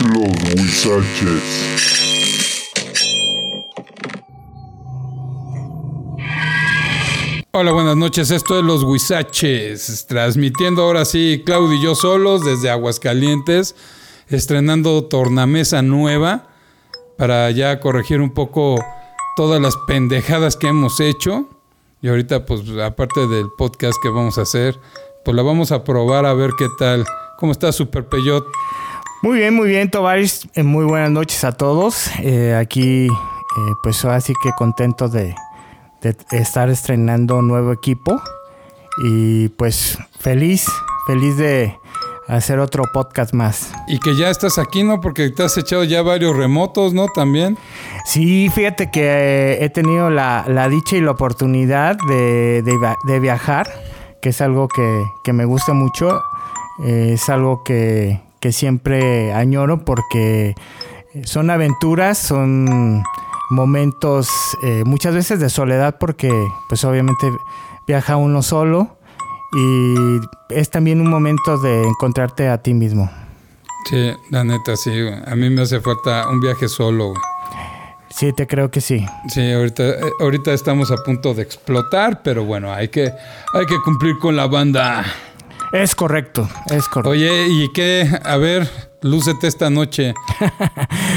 Los Huizaches. Hola, buenas noches. Esto es Los Huizaches. Transmitiendo ahora sí, Claudio y yo solos desde Aguascalientes, estrenando tornamesa nueva para ya corregir un poco todas las pendejadas que hemos hecho. Y ahorita, pues, aparte del podcast que vamos a hacer, pues la vamos a probar a ver qué tal. ¿Cómo está Super Peyot? Muy bien, muy bien, Tovaris. Eh, muy buenas noches a todos. Eh, aquí, eh, pues así que contento de, de estar estrenando nuevo equipo. Y pues feliz, feliz de hacer otro podcast más. Y que ya estás aquí, ¿no? Porque te has echado ya varios remotos, ¿no? También. Sí, fíjate que eh, he tenido la, la dicha y la oportunidad de, de va- de viajar, que es algo que, que me gusta mucho. Eh, es algo que, que siempre añoro porque son aventuras, son momentos eh, muchas veces de soledad porque pues obviamente viaja uno solo y es también un momento de encontrarte a ti mismo. Sí, la neta, sí. A mí me hace falta un viaje solo, güey. Sí, te creo que sí. Sí, ahorita, eh, ahorita estamos a punto de explotar, pero bueno, hay que, hay que cumplir con la banda. Es correcto, es correcto. Oye, ¿y qué? A ver, lúcete esta noche.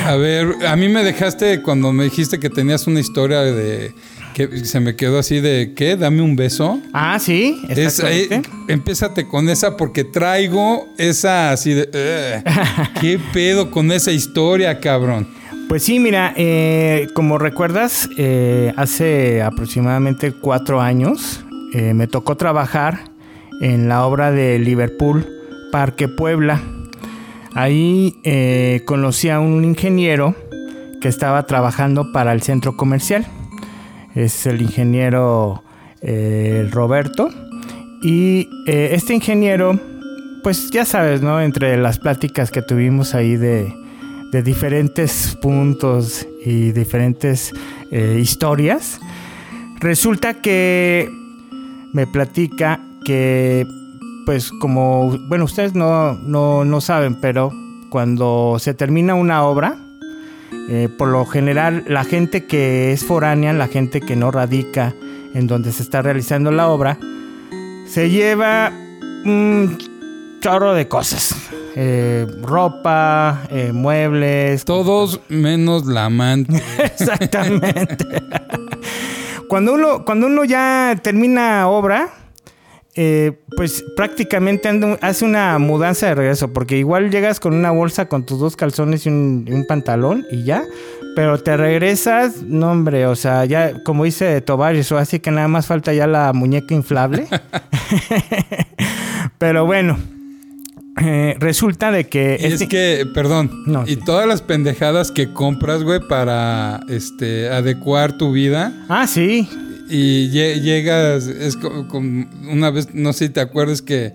A ver, a mí me dejaste cuando me dijiste que tenías una historia de que se me quedó así de ¿qué? Dame un beso. Ah, sí, Es, eh, empiézate con esa porque traigo esa así de "Ugh, ¿Qué pedo con esa historia, cabrón? Pues sí, mira, eh, como recuerdas, eh, hace aproximadamente cuatro años eh, me tocó trabajar en la obra de Liverpool, Parque Puebla. Ahí eh, conocí a un ingeniero que estaba trabajando para el centro comercial. Es el ingeniero eh, Roberto. Y eh, este ingeniero, pues ya sabes, ¿no? Entre las pláticas que tuvimos ahí de, diferentes puntos y diferentes historias, resulta que me platica que, pues como, bueno, ustedes no, no, no saben, pero cuando se termina una obra, eh, por lo general la gente que es foránea, la gente que no radica en donde se está realizando la obra, se lleva un chorro de cosas. Eh, ropa, eh, muebles, Todos menos la amante. Exactamente. cuando, uno, cuando uno ya termina obra, eh, pues prácticamente anda- hace una mudanza de regreso, porque igual llegas con una bolsa con tus dos calzones y un, y un pantalón y ya, pero te regresas, no hombre, o sea, ya como dice Tobaris, o así que nada más falta ya la muñeca inflable. pero bueno, eh, resulta de que... Y es que, perdón, No, y sí. todas las pendejadas que compras, güey, para este adecuar tu vida Ah, sí. Y lle- llegas, es co- con una vez, no sé si te acuerdas que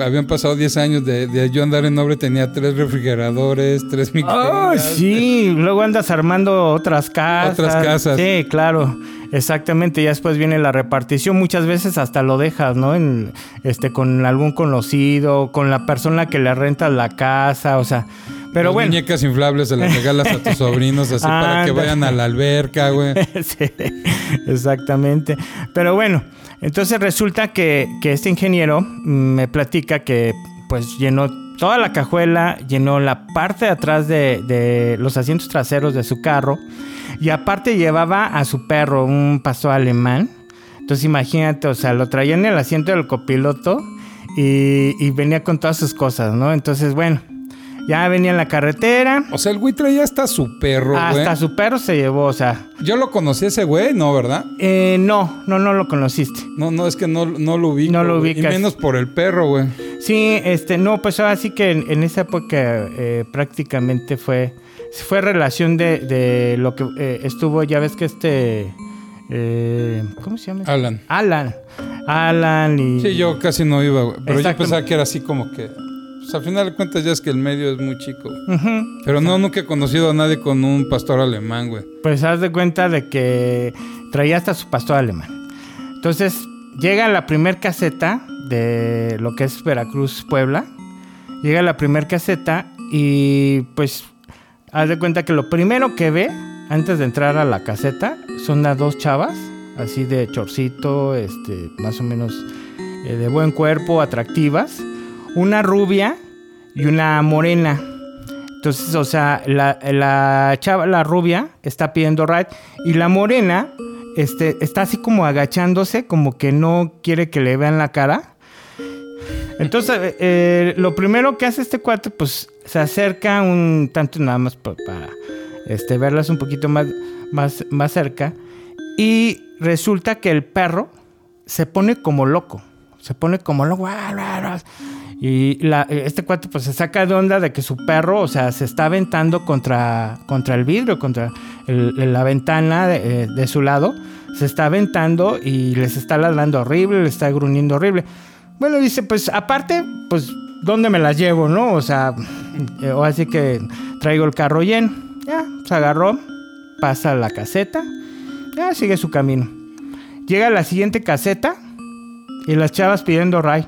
habían pasado 10 años de, de yo andar en y tenía tres refrigeradores, tres Oh, microondas. sí, luego andas armando otras casas. Otras casas. Sí, claro, exactamente. Ya después viene la repartición. Muchas veces hasta lo dejas, ¿no? En, este, con algún conocido, con la persona que le rentas la casa, o sea. Pero Las bueno. muñecas inflables se las regalas a tus sobrinos así para que vayan a la alberca, güey. sí, exactamente. Pero bueno, entonces resulta que, que este ingeniero mm, me platica que pues llenó toda la cajuela, llenó la parte de atrás de, de los asientos traseros de su carro y aparte llevaba a su perro, un pastor alemán. Entonces imagínate, o sea, lo traía en el asiento del copiloto y, y venía con todas sus cosas, ¿no? Entonces, bueno, ya venía en la carretera. O sea, el güey traía hasta su perro, güey. Hasta su perro se llevó, o sea, Yo lo conocí ese güey, ¿no, verdad? eh, no, no, no lo conociste. No, no, es que no, no lo ubico. No lo ubicas. Y menos por el perro, güey. Sí, este, no, pues ahora sí que en, en esa época eh, prácticamente fue, fue relación de, de lo que eh, estuvo, ya ves que este, eh, ¿cómo se llama? Alan. Alan. Alan y... Sí, yo casi no iba, güey. Pero yo pensaba que era así como que. Pues al final de cuentas ya es que el medio es muy chico. Pero no, nunca he conocido a nadie con un pastor alemán, güey. Pues haz de cuenta de que traía hasta su pastor alemán. Entonces, llega a la primer caseta de lo que es Veracruz, Puebla. Llega a la primer caseta y pues haz de cuenta que lo primero que ve antes de entrar a la caseta son las dos chavas, así de chorcito, este, más o menos eh, de buen cuerpo, atractivas. Una rubia y una morena. Entonces, o sea, la, la chava, la rubia, está pidiendo ride y la morena este, está así como agachándose, como que no quiere que le vean la cara. Entonces, eh, eh, lo primero que hace este cuate, pues se acerca un tanto nada más pa- para este, verlas un poquito más, más, más cerca. Y resulta que el perro se pone como loco. Se pone como loco. "Ah, ah, ah". Y la- este cuate pues se saca de onda de que su perro, o sea, se está aventando contra, contra el vidrio, contra la ventana de, eh, de su lado. Se está aventando y les está ladrando horrible, le está gruñendo horrible. Bueno, dice, pues aparte, pues, ¿dónde me las llevo, no? O sea, eh, o así que traigo el carro lleno. Ya, se agarró, pasa a la caseta, ya sigue su camino. Llega a la siguiente caseta y las chavas pidiendo ray.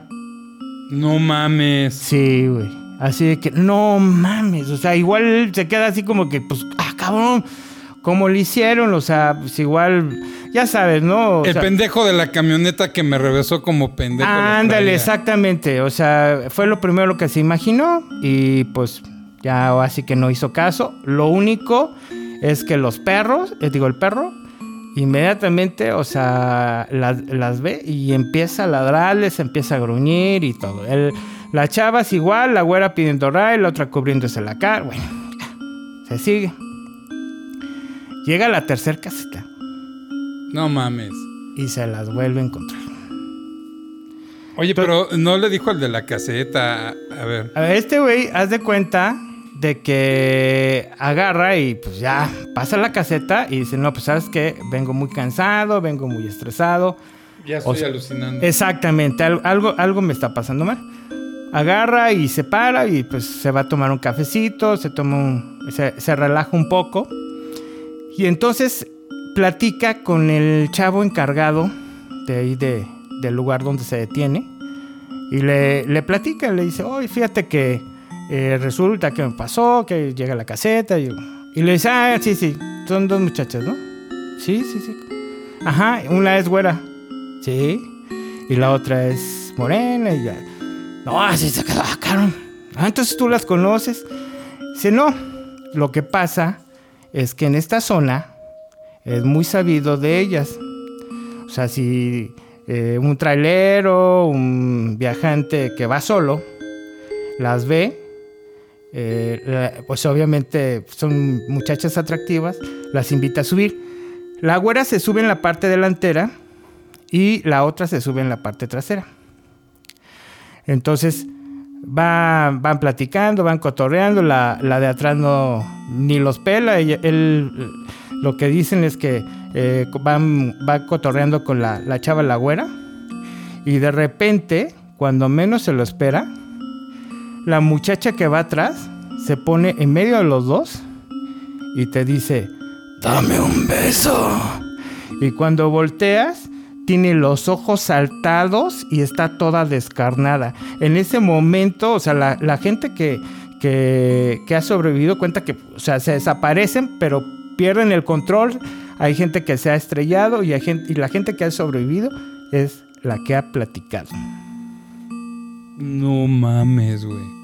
No mames. Sí, güey. Así de que, no mames. O sea, igual se queda así como que, pues, ah, cabrón. ¿Cómo le hicieron? O sea, pues igual, ya sabes, ¿no? O el sea, pendejo de la camioneta que me regresó como pendejo. Ándale, exactamente. O sea, fue lo primero que se imaginó y pues ya así que no hizo caso. Lo único es que los perros, eh, digo, el perro, inmediatamente, o sea, las, las ve y empieza a ladrarles, empieza a gruñir y todo. El- la chava es igual, la güera pidiendo ray, la otra cubriéndose la cara. Bueno, se sigue. Llega a la tercera caseta No mames. y se las vuelve a encontrar. Oye, pero no le dijo al de la caseta. A ver. A ver, este güey, haz de cuenta de que agarra y pues ya pasa la caseta y dice, no, pues sabes que vengo muy cansado, vengo muy estresado. Ya O estoy sea, alucinando. Exactamente, al- algo, algo me está pasando mal. Agarra y se para y pues se va a tomar un cafecito, se toma un, se, se relaja un poco. Y entonces platica con el chavo encargado de ahí de, del lugar donde se detiene. Y le, le platica, le dice, oye, fíjate que eh, resulta que me pasó, que llega la caseta. Y, le dice, ah, sí, sí, son dos muchachas, ¿no? Sí, sí, sí. Ajá, una es güera. Sí. Y la otra es morena y ya. No, así se quedó, cabrón. Ah, entonces tú las conoces. Dice, no. Lo que pasa es que en esta zona es muy sabido de ellas. O sea, si eh, un trailero, un viajante que va solo, las ve, eh, pues obviamente son muchachas atractivas, las invita a subir. La güera se sube en la parte delantera y la otra se sube en la parte trasera. Entonces va- van platicando, van cotorreando, la, la de atrás no ni los pela, él, lo que dicen es que eh, van, va cotorreando con la, la chava la güera y de repente, cuando menos se lo espera, la muchacha que va atrás se pone en medio de los dos y te dice, dame un beso. Y cuando volteas, tiene los ojos saltados y está toda descarnada. En ese momento, o sea, la, gente que, que, que ha sobrevivido cuenta que, o sea, se desaparecen, pero pierden el control. Hay gente que se ha estrellado y, hay gente, y la gente que ha sobrevivido es la que ha platicado. No mames, güey.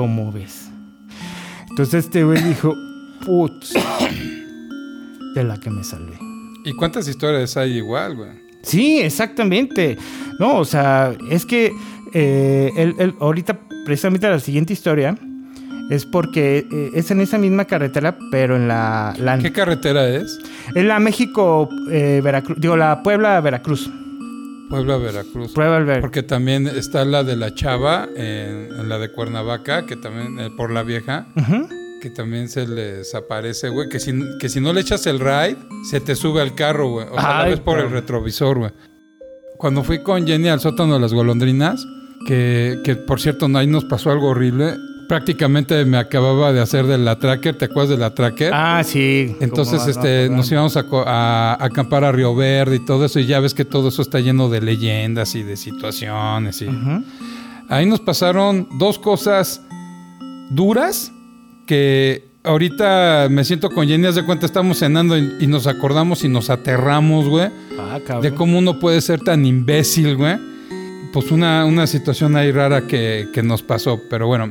¿Cómo ves? Entonces este güey dijo, putz, de la que me salvé. ¿Y cuántas historias hay igual, güey? Sí, exactamente. No, o sea, es que eh, él- él- ahorita, precisamente la siguiente historia, es porque eh, es en esa misma carretera, pero en la, la ¿Qué carretera es? en la México eh, Veracruz, digo la Puebla Veracruz. Puebla, Veracruz. Puebla Veracruz. Porque también está la de la Chava, en, en la de Cuernavaca, que también, eh, por la vieja, que también se les aparece, güey. Que si, que si no le echas el ride, se te sube al carro, güey. O sea, la Ay, ves por el retrovisor, güey. Cuando fui con Jenny al sótano de las golondrinas, que, que por cierto, ahí nos pasó algo horrible. Prácticamente me acababa de hacer de la tracker, ¿te acuerdas de la tracker? Ah, sí. Entonces, este, nos íbamos a, co- a- a acampar a Río Verde y todo eso, y ya ves que todo eso está lleno de leyendas y de situaciones. Y... Ahí nos pasaron dos cosas duras que ahorita me siento con Jenny, haz de cuenta, estamos cenando y, y nos acordamos y nos aterramos, güey, Ah, cabrón. de cómo uno puede ser tan imbécil, güey. Pues una, una situación ahí rara que, que nos pasó, pero bueno.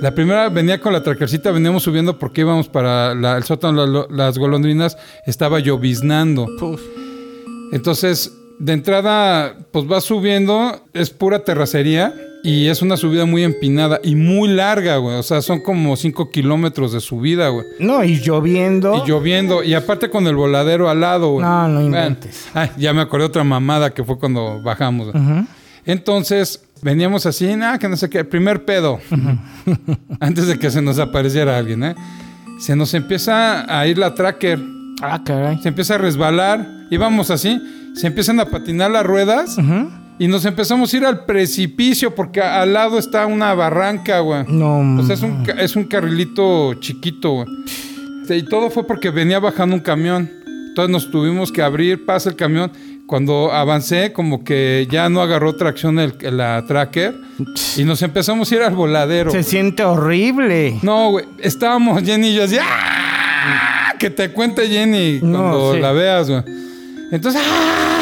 La primera venía con la trackercita, veníamos subiendo porque íbamos para la- el sótano, la- las golondrinas, estaba lloviznando. Entonces, de entrada, pues va subiendo, es pura terracería y es una subida muy empinada y muy larga, güey. O sea, son como 5 kilómetros de subida, güey. No, y lloviendo. Y lloviendo, y aparte con el voladero al lado, güey. No, no Bueno, inventes. ay, ya me acordé de otra mamada que fue cuando bajamos. güey. Entonces, veníamos así, nada, que no sé qué, primer pedo. Antes de que se nos apareciera alguien, ¿eh? Se nos empieza a ir la tracker Ah, caray. se empieza a resbalar, íbamos así, se empiezan a patinar las ruedas Ujú. y nos empezamos a ir al precipicio porque al lado está una barranca, güey. No. O sea, es un, es un carrilito chiquito, güey. Y todo fue porque venía bajando un camión. Entonces nos tuvimos que abrir, pasa el camión. Cuando avancé, como que ya no agarró tracción el, la tracker y nos empezamos a ir al voladero. Se siente horrible. No, güey. Estábamos Jenny y yo así. ¡ah! Que te cuente Jenny No, cuando sí. la veas, güey. Entonces, ¡ah!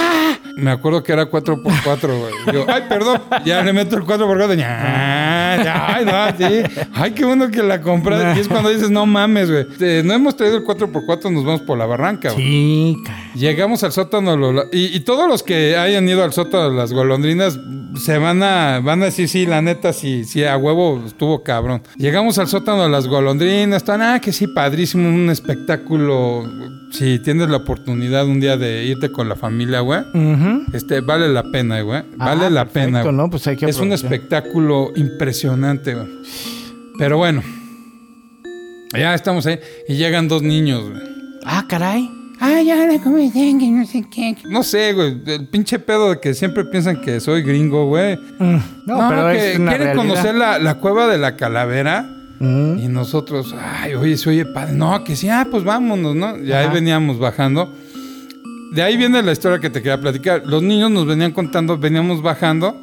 Me acuerdo que era 4x4, güey. Digo, ay, perdón. Ya le meto el 4x4. Ya, ya, ay, no, sí. Ay, qué bueno que la compras. Y es cuando dices, no mames, güey. No hemos traído el 4x4, nos vamos por la barranca, güey. Sí. Llegamos al sótano lo- y, y todos los que hayan ido al sótano de las golondrinas se van a van a decir sí, la neta sí, sí a huevo estuvo cabrón. Llegamos al sótano de las golondrinas, están ah que sí padrísimo, un espectáculo. Si tienes la oportunidad un día de irte con la familia, güey, Este vale la pena, güey. Vale Ah, la perfecto, pena. güey. ¿no? Pues hay que es un espectáculo impresionante, güey. Pero bueno. Ya estamos ahí y llegan dos niños, güey. Ah, caray. Ah, ya le comenté que no sé qué. No sé, güey. El pinche pedo de que siempre piensan que soy gringo, güey. Mm, No, pero que es una quieren realidad. conocer la, la cueva de la calavera. Mm. Y nosotros, ay, oye, se oye padre. No, que sí, ah, pues vámonos, ¿no? Ya ahí Ajá. veníamos bajando. De ahí viene la historia que te quería platicar. Los niños nos venían contando, veníamos bajando.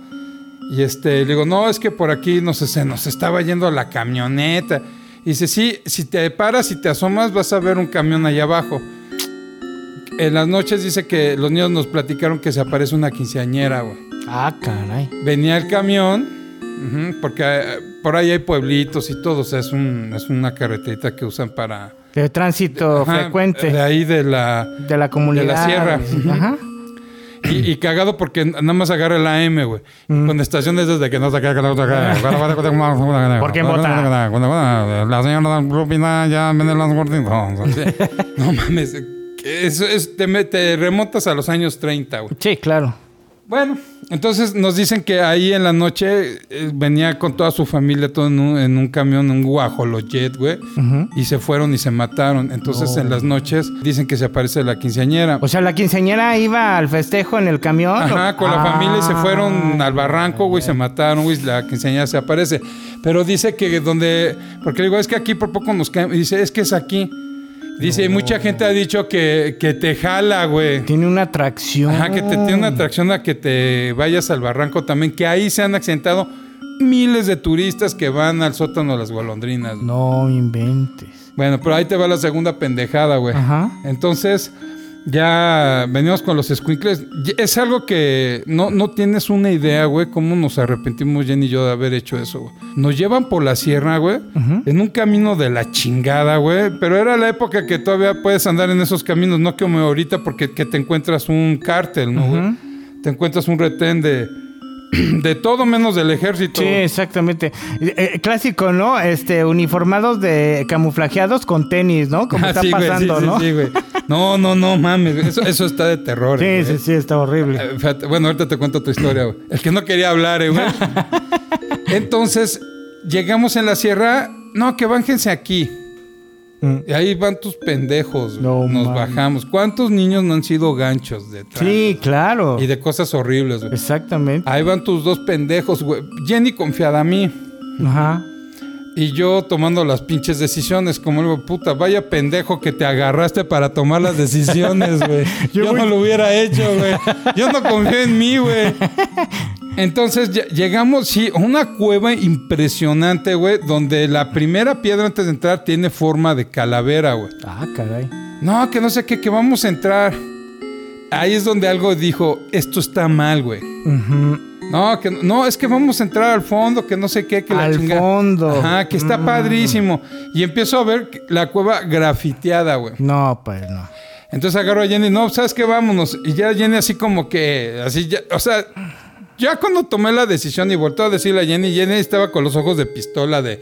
Y este, le digo, no, es que por aquí no sé, se nos estaba yendo la camioneta. Y dice, sí, si te paras y te asomas, vas a ver un camión allá abajo. En las noches dice que los niños nos platicaron que se aparece una quinceañera, güey. Ah, caray. Venía el camión, porque eh, por ahí hay pueblitos y todo, o sea, es, un, es una carreterita que usan para... De tránsito Ajá, frecuente De ahí de la... de la comunidad. de la sierra. Ajá. Y, y cagado porque nada más agarra la M, güey. Con estaciones desde que no se caga la ¿Por qué vota? La señora Rupina ya vende las gorditas. No mames. Eso es, te, te remontas a los años 30, güey. Sí, claro. Bueno, entonces nos dicen que ahí en la noche eh, venía con toda su familia todo en un, en un camión, un guajolojet, güey. Ujú. Y se fueron y se mataron. Entonces en las noches dicen que se aparece la quinceañera. O sea, la quinceañera iba al festejo en el camión. Ajá, con la Ah, familia y se fueron al barranco, güey, se mataron, güey, la quinceañera se aparece. Pero dice que donde, porque le digo, es que aquí por poco nos caen, dice, es que es aquí. Dice, y mucha gente ha dicho que, que te jala, güey. Tiene una atracción. Ajá, que te tiene una atracción a que te vayas al barranco también, que ahí se han accidentado miles de turistas que van al sótano de las golondrinas. güey. No inventes. Bueno, pero ahí te va la segunda pendejada, güey. Ajá. Entonces, ya venimos con los squinkles. Es algo que no, no tienes una idea, güey, cómo nos arrepentimos Jenny y yo de haber hecho eso, güey. Nos llevan por la sierra, güey, en un camino de la chingada, güey. Pero era la época que todavía puedes andar en esos caminos, no como ahorita porque que te encuentras un cártel, ¿no, güey? Te encuentras un retén de, de todo menos del ejército. Sí, exactamente. Eh, eh, clásico, ¿no? Este, uniformados de camuflajeados con tenis, ¿no? Como Ah, está sí, güey, pasando, sí, sí, ¿no? sí, güey. No, no, no, mames. Eso, eso está de terror. Sí, güey. sí, sí, está horrible. Eh, bueno, ahorita te cuento tu historia, güey. El que no quería hablar, eh, güey. Entonces, llegamos en la sierra. No, que bájense aquí. Mm. Y ahí van tus pendejos. No Nos bajamos. ¿Cuántos niños no han sido ganchos de Sí, claro. Y de cosas horribles. Exactamente. Ahí van tus dos pendejos, güey. Jenny confiada a mí. Ajá. Y yo tomando las pinches decisiones, como digo, puta, vaya pendejo que te agarraste para tomar las decisiones, güey. Yo no lo hubiera hecho, güey. Yo no confío en mí, güey. Entonces llegamos, sí, a una cueva impresionante, güey, donde la primera piedra antes de entrar tiene forma de calavera, güey. Ah, caray. No, que no sé qué, que vamos a entrar. Ahí es donde algo dijo, esto está mal, güey. Ujú. No, que no, es que vamos a entrar al fondo, que no sé qué, que la Al chingada. fondo. Ajá, que está Mm. padrísimo. Y empiezo a ver la cueva grafiteada, güey. No, pues no. Entonces agarro a Jenny, no, ¿sabes qué? Vámonos. Y ya Jenny así como que, así ya, o sea, ya cuando tomé la decisión y voltó a decirle a Jenny, Jenny estaba con los ojos de pistola de,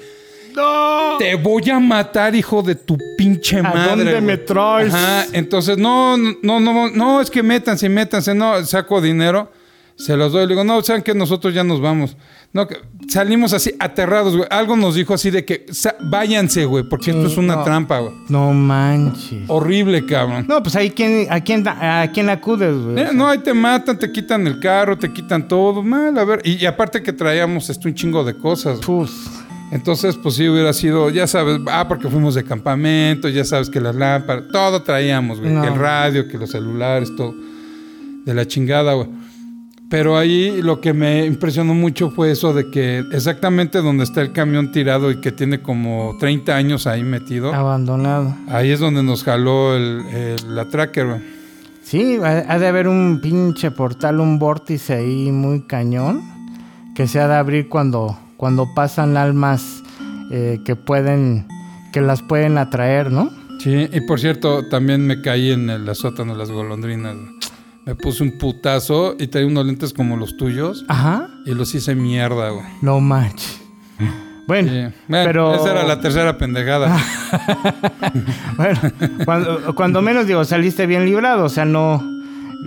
¡No! te voy a matar, hijo de tu pinche ¿A madre. dónde güey". me traes? Ajá, entonces, no, no, no, no, es que métanse, métanse, no, saco dinero, se los doy, le digo, no, saben que nosotros ya nos vamos. No, que salimos así aterrados, güey. Algo nos dijo así de que "Sa- váyanse, güey, porque esto es una no. trampa, güey. No manches. Horrible, cabrón. No, pues ahí quién, a quién a quién acudes, güey. Eh, no, ahí te matan, te quitan el carro, te quitan todo. Mal, a ver. Y, y aparte que traíamos esto un chingo de cosas. Puf. Entonces, pues sí hubiera sido, ya sabes, ah, porque fuimos de campamento, ya sabes que las lámparas, todo traíamos, güey. No. Que el radio, que los celulares, todo. De la chingada, güey. Pero ahí lo que me impresionó mucho fue eso de que exactamente donde está el camión tirado y que tiene como 30 años ahí metido, Abandonado. ahí es donde nos jaló el, el- la tracker. Sí, ha, ha de haber un pinche portal, un vórtice ahí muy cañón que se ha de abrir cuando, cuando pasan almas eh, que pueden, que las pueden atraer, ¿no? Sí, y por cierto, también me caí en el sótano de las golondrinas. Me puse un putazo y traía unos lentes como los tuyos Ajá. y los hice mierda, güey. No manches. Bueno, Sí. Bueno, pero- esa era la tercera pendejada. bueno cuando, cuando menos digo, saliste bien librado, o sea, no,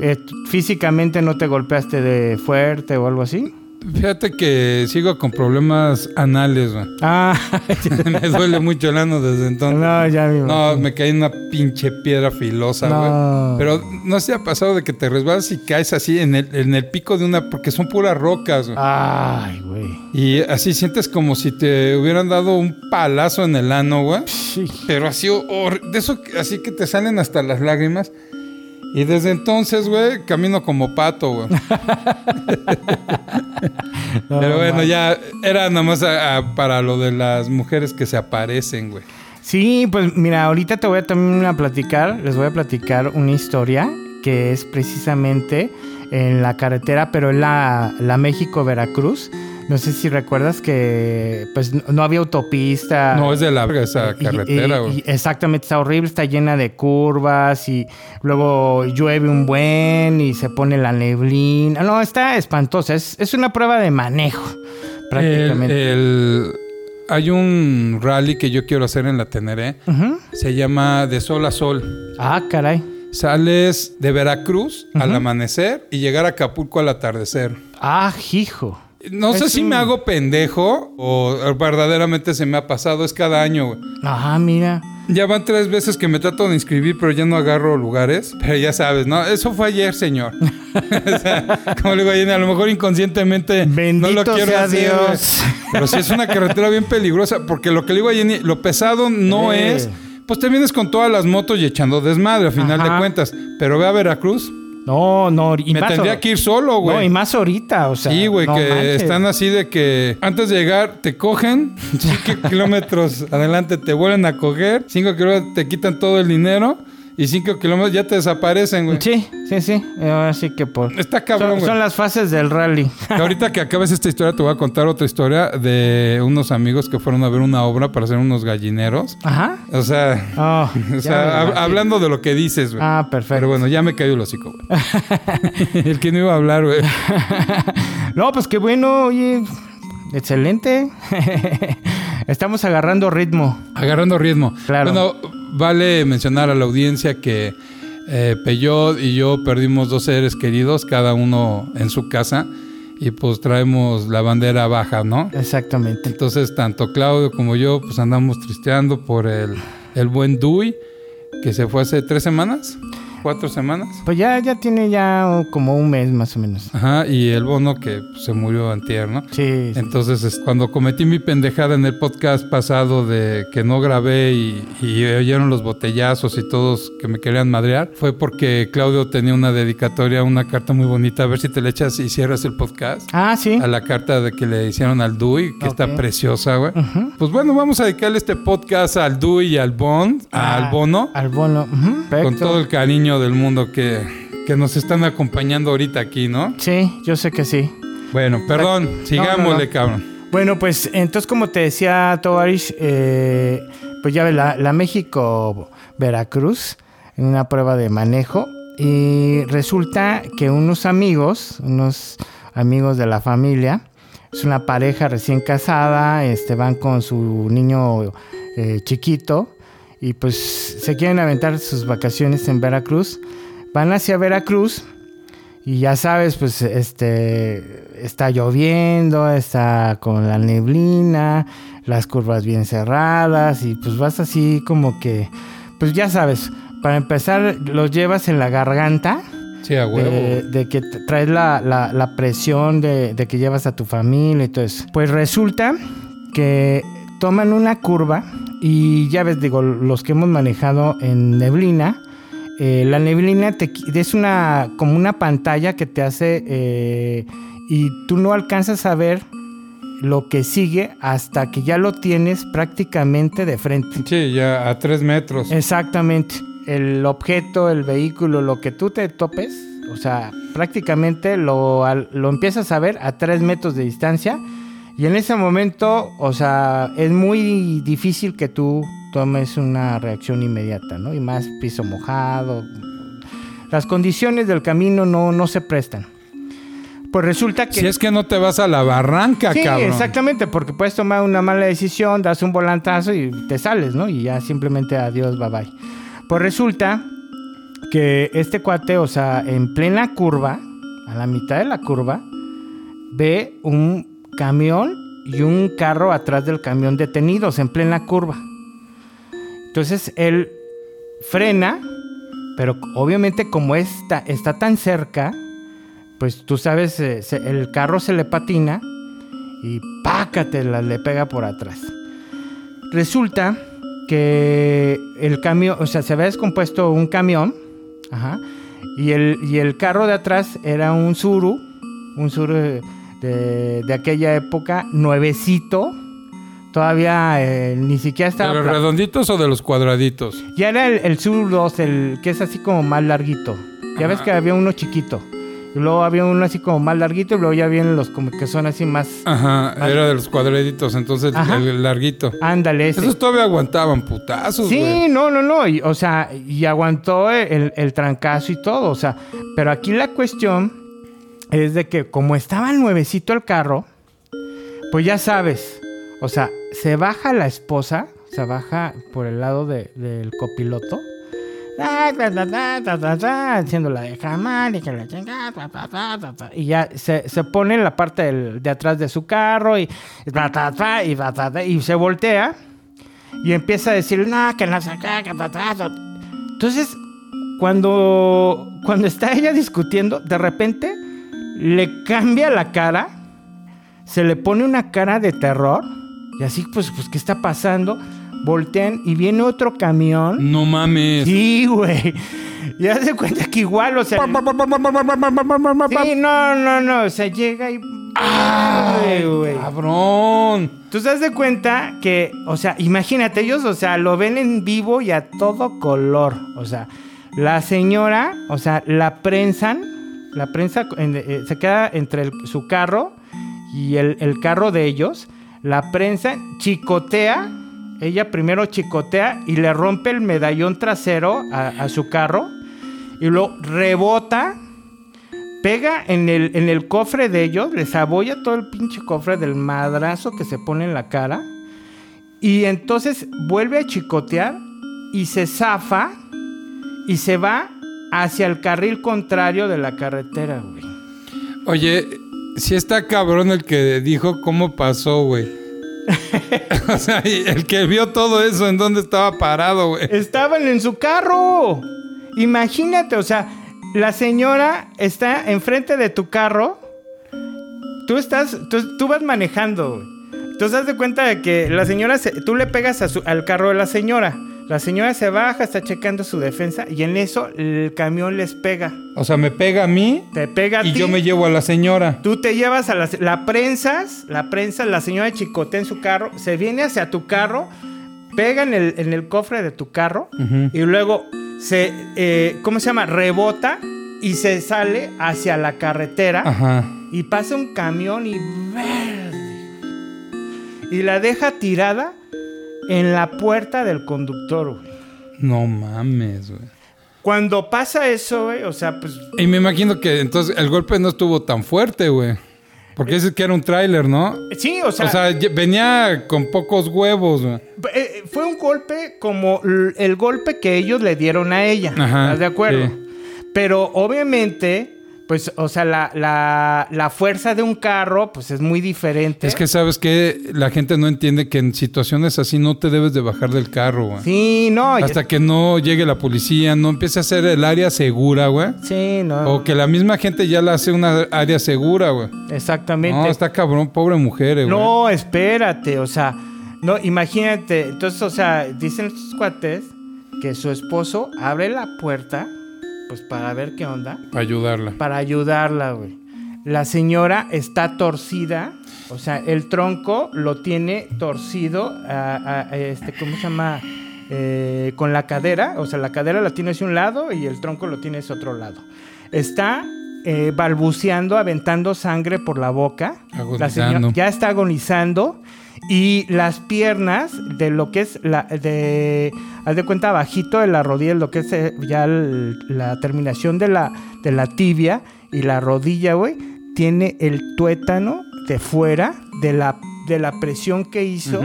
eh, físicamente no te golpeaste de fuerte o algo así. Fíjate que sigo con problemas anales, güey. Ah, me duele mucho el ano desde entonces. no, ya me No, me caí en una pinche piedra filosa, güey. No. Pero no se ha pasado de que te resbalas y caes así en el, en el pico de una... Porque son puras rocas, güey. Ay, güey. Y así sientes como si te hubieran dado un palazo en el ano, güey. Sí. Pero así, de eso así que te salen hasta las lágrimas. Y desde entonces, güey, camino como pato, güey. No, Pero bueno, ya era nada más a- a- para lo de las mujeres que se aparecen, güey. Sí, pues mira, ahorita te voy a también a platicar, les voy a platicar una historia que es precisamente en la carretera, pero en la, la México-Veracruz. No sé si recuerdas que pues no- había autopista. No, es de la esa carretera, y- exactamente, está horrible, está llena de curvas y luego llueve un buen y se pone la neblina. No, está espantosa, es, es una prueba de manejo, prácticamente. El- el- hay un rally que yo quiero hacer en la Teneré. Se llama De Sol a Sol. Ah, caray. Sales de Veracruz al amanecer y llegar a Acapulco al atardecer. Ah, hijo. No sé si me hago pendejo o verdaderamente se me ha pasado. Es cada año, güey. Ah, mira. Ya van tres veces que me trato de inscribir, pero ya no agarro lugares. Pero ya sabes, ¿no? Eso fue ayer, señor. o sea, como le digo a Jenny, a lo mejor inconscientemente Bendito no lo quiero sea hacer, Dios. Pero sí es una carretera bien peligrosa, porque lo que le digo a Jenny, lo pesado no Eh. es... Pues te vienes con todas las motos y echando desmadre, a final Ajá. de cuentas. Pero ve a Veracruz, No, no, y me más tendría que ir solo, güey. No, y más ahorita, o sea. Sí, güey, no que manches. están así de que antes de llegar te cogen, 5 kilómetros adelante te vuelven a coger, 5 kilómetros te quitan todo el dinero y 5 kilómetros ya te desaparecen, güey. Sí, sí, sí. Ahora sí que por. Está cabrón, Son, güey. son las fases del rally. Que Ahorita que acabes esta historia te voy a contar otra historia de unos amigos que fueron a ver una obra para hacer unos gallineros. Ajá. O sea, Oh, o sea, hab- hablando de lo que dices, güey. Ah, perfecto. Pero bueno, ya me cayó el hocico, güey. el que no iba a hablar, güey. No, pues qué bueno, oye. Excelente. Estamos agarrando ritmo. Agarrando ritmo. Claro. Bueno, vale mencionar a la audiencia que eh, Peyot y yo perdimos dos seres queridos, cada uno en su casa, y pues traemos la bandera baja, ¿no? Exactamente. Entonces, tanto Claudio como yo, pues andamos tristeando por el, el buen Dui, que se fue hace tres semanas. Cuatro semanas. Pues ya, ya tiene ya como un mes más o menos. Ajá, y el bono que pues, se murió antier, ¿no? Sí. sí. Entonces, es- cuando cometí mi pendejada en el podcast pasado de que no grabé y, y oyeron los botellazos y todos que me querían madrear, fue porque Claudio tenía una dedicatoria, una carta muy bonita. A ver si te le echas y cierras el podcast. Ah, sí. A la carta de que le hicieron al Dui, que está preciosa, güey. Pues bueno, vamos a dedicarle este podcast al Dui y al Bond, al Ah, Bono, Al bono. ujú, con todo el cariño del mundo que, que nos están acompañando ahorita aquí, ¿no? Sí, yo sé que sí. Bueno, perdón, sigámosle, no. cabrón. Bueno, pues entonces como te decía Tovarish, eh, pues ya la, la México-Veracruz en una prueba de manejo y resulta que unos amigos, unos amigos de la familia, es una pareja recién casada, este, van con su niño eh, chiquito y pues se quieren aventar sus vacaciones en Veracruz. Van hacia Veracruz y ya sabes, pues este está lloviendo, está con la neblina, las curvas bien cerradas y pues vas así como que, pues ya sabes, para empezar los llevas en la garganta Sí, a huevo. de, de que traes la, la- la presión de, de que llevas a tu familia y todo eso. Pues resulta que toman una curva y ya ves, digo, los que hemos manejado en neblina, eh, la neblina te, es una como una pantalla que te hace eh, y tú no alcanzas a ver lo que sigue hasta que ya lo tienes prácticamente de frente. Sí, ya a tres metros. Exactamente. El objeto, el vehículo, lo que tú te topes, o sea, prácticamente lo, lo empiezas a ver a tres metros de distancia. Y en ese momento, o sea, es muy difícil que tú tomes una reacción inmediata, ¿no? Y más piso mojado. Las condiciones del camino no, no se prestan. Pues resulta que... Si es que no te vas a la barranca, Sí, cabrón. exactamente, porque puedes tomar una mala decisión, das un volantazo y te sales, ¿no? Y ya simplemente adiós, bye bye. Pues resulta que este cuate, o sea, en plena curva, a la mitad de la curva, ve un camión y un carro atrás del camión detenidos en plena curva. Entonces él frena, pero obviamente como está, está tan cerca, pues tú sabes, eh, el carro se le patina y pácatela, le pega por atrás. Resulta que el camión, o sea, se había descompuesto un camión, ajá, y el, y el carro de atrás era un Suru, un Suru de, de- de aquella época, nuevecito, todavía eh, ni siquiera ¿De estaba... los pla- redonditos o de los cuadraditos? ya era el, el Suru 2, el que es así como más larguito. Ya ves que había uno chiquito. Y luego había uno así como más larguito y luego ya vienen los como que son así más... Ajá, Vale. era de los cuadraditos, entonces Ajá. el larguito. Ándale, ese. Esos todavía aguantaban putazos, Sí, güey. no, no, no. y, o sea, y aguantó el, el trancazo y todo. O sea, pero aquí la cuestión es de que como estaba nuevecito el carro, pues ya sabes. O sea, se baja la esposa, se baja por el lado de- del copiloto. Haciendo la de jamás y ya se, se pone en la parte del- de atrás de su carro y, y y, se voltea y empieza a decir, no, que no sé qué, que ta, ta, ta". Entonces, cuando, cuando está ella discutiendo, de repente le cambia la cara, se le pone una cara de terror, y así, pues, pues ¿qué está pasando? Voltean y viene otro camión. No mames. Sí, güey. Y hace cuenta que igual, o sea. Sí, no, no, no. O sea, llega y. Ay, güey. Cabrón. Tú te das de cuenta que, o sea, imagínate, ellos, o sea, lo ven en vivo y a todo color. O sea, la señora, o sea, la prensan, la prensa en- eh, se queda entre su carro y el, carro de ellos, la prensa chicotea, ella primero chicotea y le rompe el medallón trasero a, su carro y lo rebota pega en el, en el cofre de ellos, les abolla todo el pinche cofre del madrazo que se pone en la cara. Y entonces vuelve a chicotear y se zafa y se va hacia el carril contrario de la carretera, güey. Oye, si está cabrón el que dijo cómo pasó, güey. o sea, el que vio todo eso, ¿en dónde estaba parado, güey? Estaban en su carro. Imagínate, o sea, la señora está enfrente de tu carro. Tú estás, tú, tú vas manejando, güey. Entonces, haz de cuenta de que la señora, se- tú le pegas a su- al carro de la señora. La señora se baja, está checando su defensa y en eso el camión les pega. O sea, me pega a mí Te pega a y ti. yo me llevo a la señora. Tú te llevas a la, la prensas, la prensa, la señora chicotea en su carro, se viene hacia tu carro, pega en el, en el cofre de tu carro y luego se, eh, ¿cómo se llama? Rebota y se sale hacia la carretera Ajá. y pasa un camión y verde. Y la deja tirada en la puerta del conductor, güey. No mames, güey. Cuando pasa eso, güey, o sea, pues Y me imagino que entonces el golpe no estuvo tan fuerte, güey. Porque dices que era un tráiler, ¿no? sí, o sea, O sea, venía con pocos huevos, güey. Eh, fue un golpe como el golpe que ellos le dieron a ella. Ajá, ¿Estás de acuerdo? sí. Pero obviamente, pues, o sea, la, la- la fuerza de un carro, pues es muy diferente. Es que sabes que la gente no entiende que en situaciones así no te debes de bajar del carro, güey. Sí, no. Hasta que no llegue la policía, no empiece a ser el área segura, güey. Sí, no. O que la misma gente ya la hace una área segura, güey. Exactamente. No, está cabrón, pobre mujer, güey. No, espérate, o sea, no, imagínate. Entonces, o sea, dicen estos cuates que su esposo abre la puerta, pues para ver qué onda. Para ayudarla. para ayudarla, güey. La señora está torcida, o sea, el tronco lo tiene torcido, a- este, ¿cómo se llama? Eh, con la cadera, o sea, la cadera la tiene hacia un lado y el tronco lo tiene hacia otro lado. Está eh, balbuceando, aventando sangre por la boca. La señora Agonizando. ya está agonizando y las piernas de lo que es la de haz de cuenta bajito de la rodilla lo que es eh, ya el- la terminación de la de la tibia y la rodilla güey tiene el tuétano de fuera de la de la presión que hizo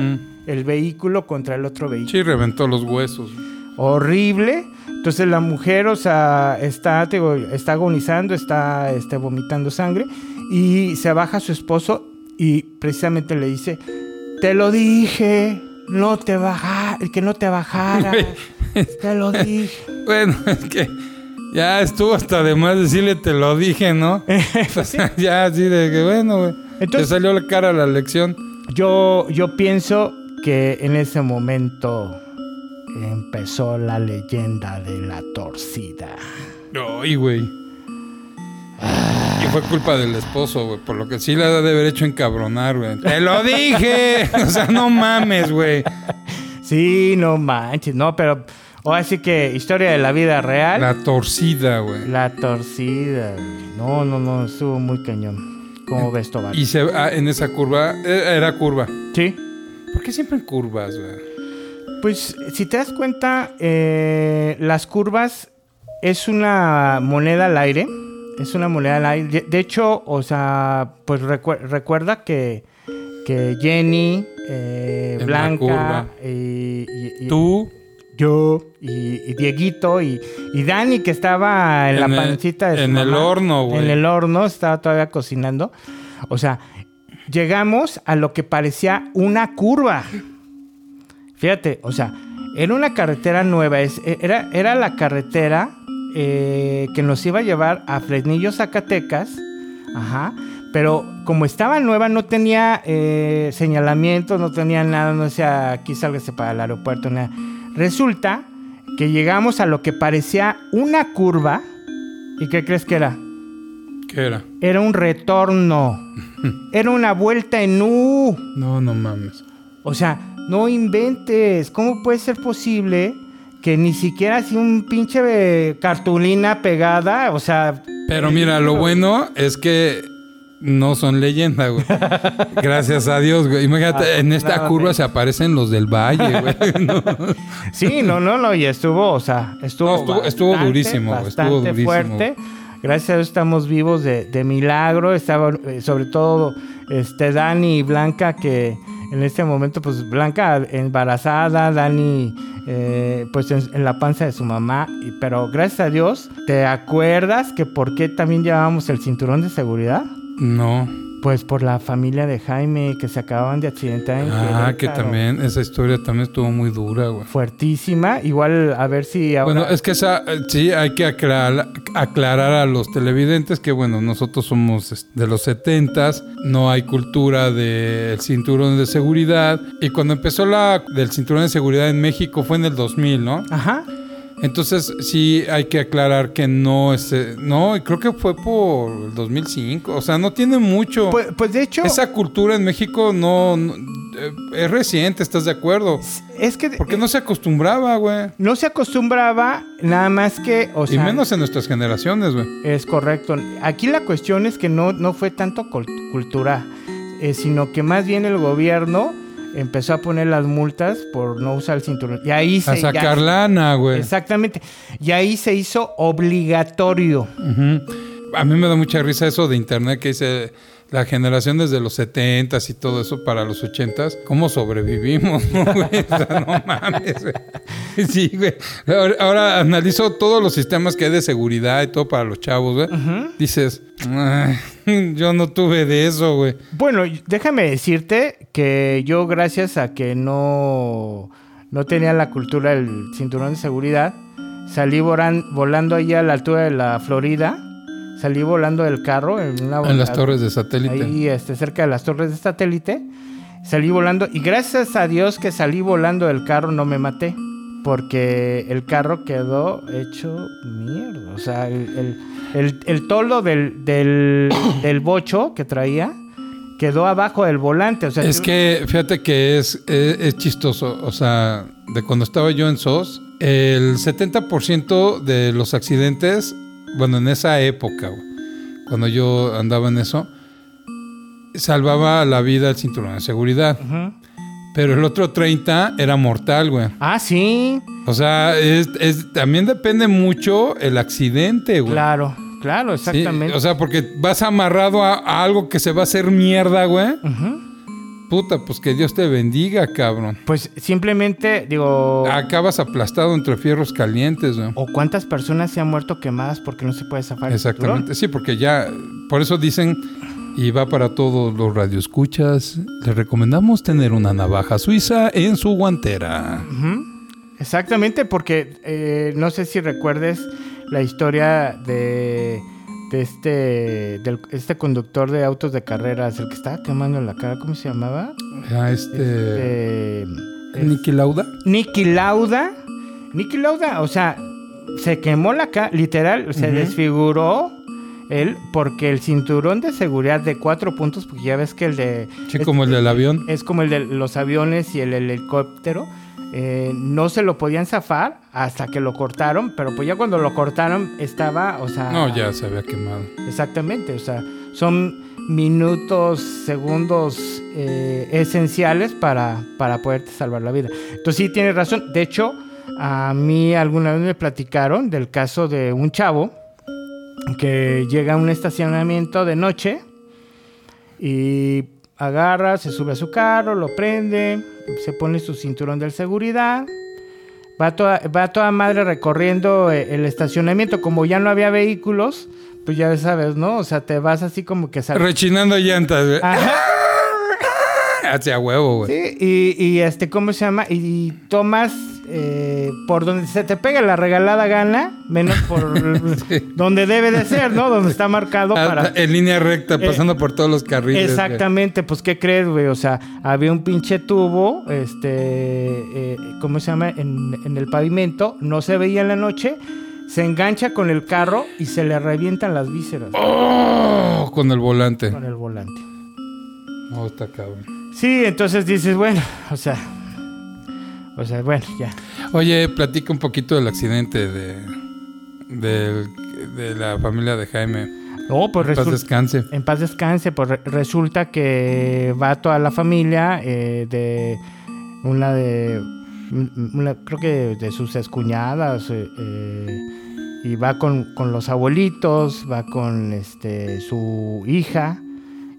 el vehículo contra el otro vehículo Sí, reventó los huesos. horrible. Entonces la mujer, o sea, está, te digo, está agonizando, está este, vomitando sangre y se baja su esposo y precisamente le dice, te lo dije, no te baja, que no te bajaras, te lo dije. Bueno, es que ya estuvo hasta de más decirle te lo dije, ¿no? Sea, ya así de que bueno, güey. Te salió la cara la lección. Yo, yo pienso que en ese momento empezó la leyenda de la torcida. Ay, güey. Fue culpa del esposo, güey. Por lo que sí le ha de haber hecho encabronar, güey. ¡Te lo dije! O sea, no mames, güey. Sí, no manches, no, pero ahora sí que historia de la vida real. La torcida, güey. La torcida, güey. No, no, no, estuvo muy cañón. ¿Cómo ves, Tobar? Y se, ah, en esa curva, eh, era curva. Sí. ¿Por qué siempre en curvas, güey? Pues, si te das cuenta, eh, las curvas es una moneda al aire. Es una moneda al aire. De- hecho, o sea, pues recu- recuerda que, que Jenny, eh, Blanca, y, y- y- Tú, yo y, y Dieguito y, y Dani que estaba en, En la el- pancita de su en el horno, güey. En el horno, estaba todavía cocinando. O sea, llegamos a lo que parecía una curva. Fíjate, o sea, era una carretera nueva. es- era, era la carretera eh, que nos iba a llevar a Fresnillo, Zacatecas. Ajá. Pero como estaba nueva, no tenía eh, señalamientos, no tenía nada, no decía aquí sálgase para el aeropuerto, nada. Resulta que llegamos a lo que parecía una curva. ¿Y qué crees que era? ¿qué era? Era un retorno. Era una vuelta en U. No, no mames. O sea, no inventes. ¿Cómo puede ser posible que ni siquiera así un pinche cartulina pegada? O sea. Pero mira, lo bueno es que no son leyenda, güey. Gracias a Dios, güey. Imagínate, en esta curva se aparecen los del valle, güey. No. Sí, no, no, no. Y estuvo, o sea, estuvo. Estuvo- estuvo bastante, durísimo, estuvo Bastante durísimo. fuerte. Gracias a Dios estamos vivos de, de milagro. Estaba, eh, sobre todo, este, Dani y Blanca, que en este momento, pues, Blanca embarazada, Dani, eh, pues, en, la panza de su mamá. Pero gracias a Dios, ¿te acuerdas que por qué también llevábamos el cinturón de seguridad? No. Pues por la familia de Jaime que se acababan de accidentar en Ah, que Querétaro. también, esa historia también estuvo muy dura, güey. Fuertísima. Igual a ver si ahora... Bueno, es que esa, eh, sí hay que aclarar, aclarar a los televidentes que, bueno, nosotros somos de los 70s, no hay cultura del cinturón de seguridad. Y cuando empezó la del cinturón de seguridad en México fue en el 2000, ¿no? Ajá. Entonces sí hay que aclarar que no, este, no, y creo que fue por el 2005, o sea, no tiene mucho. Pues, pues de hecho, Esa cultura en México no, no- eh, es reciente, ¿estás de acuerdo? es que Porque no se acostumbraba, güey. no se acostumbraba, nada más que, o Y sea, menos en nuestras generaciones, güey. es correcto. Aquí la cuestión es que no, no fue tanto cul- cultura, eh, sino que más bien el gobierno empezó a poner las multas por no usar el cinturón. Y ahí se... A ya- sacar lana, güey. Exactamente. Y ahí se hizo obligatorio. A mí me da mucha risa eso de internet que dice la generación desde los 70s y todo eso para los 80s. ¿Cómo sobrevivimos, no, güey? O sea, no mames, güey. Sí, güey. Ahora, ahora analizo todos los sistemas que hay de seguridad y todo para los chavos, güey. Dices, "Ay, yo no tuve de eso, güey. Bueno, déjame decirte que yo gracias a que no, no tenía la cultura del cinturón de seguridad, salí voran- volando ahí a la altura de la Florida, salí volando del carro en, una, En las torres de satélite. ahí este, cerca de las torres de satélite, salí volando y gracias a Dios que salí volando del carro no me maté. Porque el carro quedó hecho mierda. O sea, el, el, el- el toldo del, del, del bocho que traía quedó abajo del volante. O sea, Es que fíjate que es, es, es chistoso. O sea, de cuando estaba yo en SOS, el 70% de los accidentes, bueno, en esa época, güey, cuando yo andaba en eso, salvaba la vida el cinturón de seguridad. Pero el otro 30 era mortal, güey. Ah, sí. O sea, es, es- también depende mucho el accidente, güey. Claro, claro, Sí, exactamente. o sea, porque vas amarrado a, a algo que se va a hacer mierda, güey. Ujú. Puta, pues que Dios te bendiga, cabrón. Pues simplemente, digo... Acabas aplastado entre fierros calientes, güey. ¿O cuántas personas se han muerto quemadas porque no se puede zafar el Exactamente. Sí, porque ya, por eso dicen, y va para todos los radioescuchas, les recomendamos tener una navaja suiza en su guantera. Exactamente, porque eh, no sé si recuerdes la historia de, de este, del, este conductor de autos de carreras, el que estaba quemando la cara, ¿cómo se llamaba? Ah, este... Este, Niki Lauda. Nicky Lauda. Nicky Lauda, o sea, se quemó la cara, literal, se desfiguró él porque el cinturón de seguridad de cuatro puntos, porque ya ves que el de... Sí, es- como el del avión. es como el de los aviones y el helicóptero. Eh, no se lo podían zafar hasta que lo cortaron, pero pues ya cuando lo cortaron estaba, o sea... No, ya se había quemado. Exactamente, o sea, son minutos, segundos eh, esenciales para, para poderte salvar la vida. Entonces sí, tienes razón. De hecho, a mí alguna vez me platicaron del caso de un chavo que llega a un estacionamiento de noche y agarra, se sube a su carro, lo prende, se pone su cinturón de seguridad. Va toda, va toda madre recorriendo eh, el estacionamiento. Como ya no había vehículos, pues ya sabes, ¿no? O sea, te vas así como que sal- Rechinando llantas, güey. Ajá. Hacia huevo, güey. Sí, y, y, este, ¿cómo se llama? Y, tomas eh, por donde se te pega la regalada gana, menos por donde debe de ser, ¿no? Donde está marcado Ah, para... En línea recta, pasando por todos los carriles. güey. Exactamente, pues ¿qué crees, güey? O sea, había un pinche tubo, este, eh, ¿cómo se llama? En, en el pavimento, no se veía en la noche, se engancha con el carro y se le revientan las vísceras Oh, con el volante. con el volante. Oh, está cabrón. Sí, entonces dices, bueno, o sea, o sea, bueno, ya. Oye, platica un poquito del accidente de, de la familia de Jaime. No, pues Paz resulta... descanse. En paz descanse, pues re- resulta que va toda la familia eh, de una de, una- creo que de sus excuñadas eh, eh, y va con, con los abuelitos, va con este su hija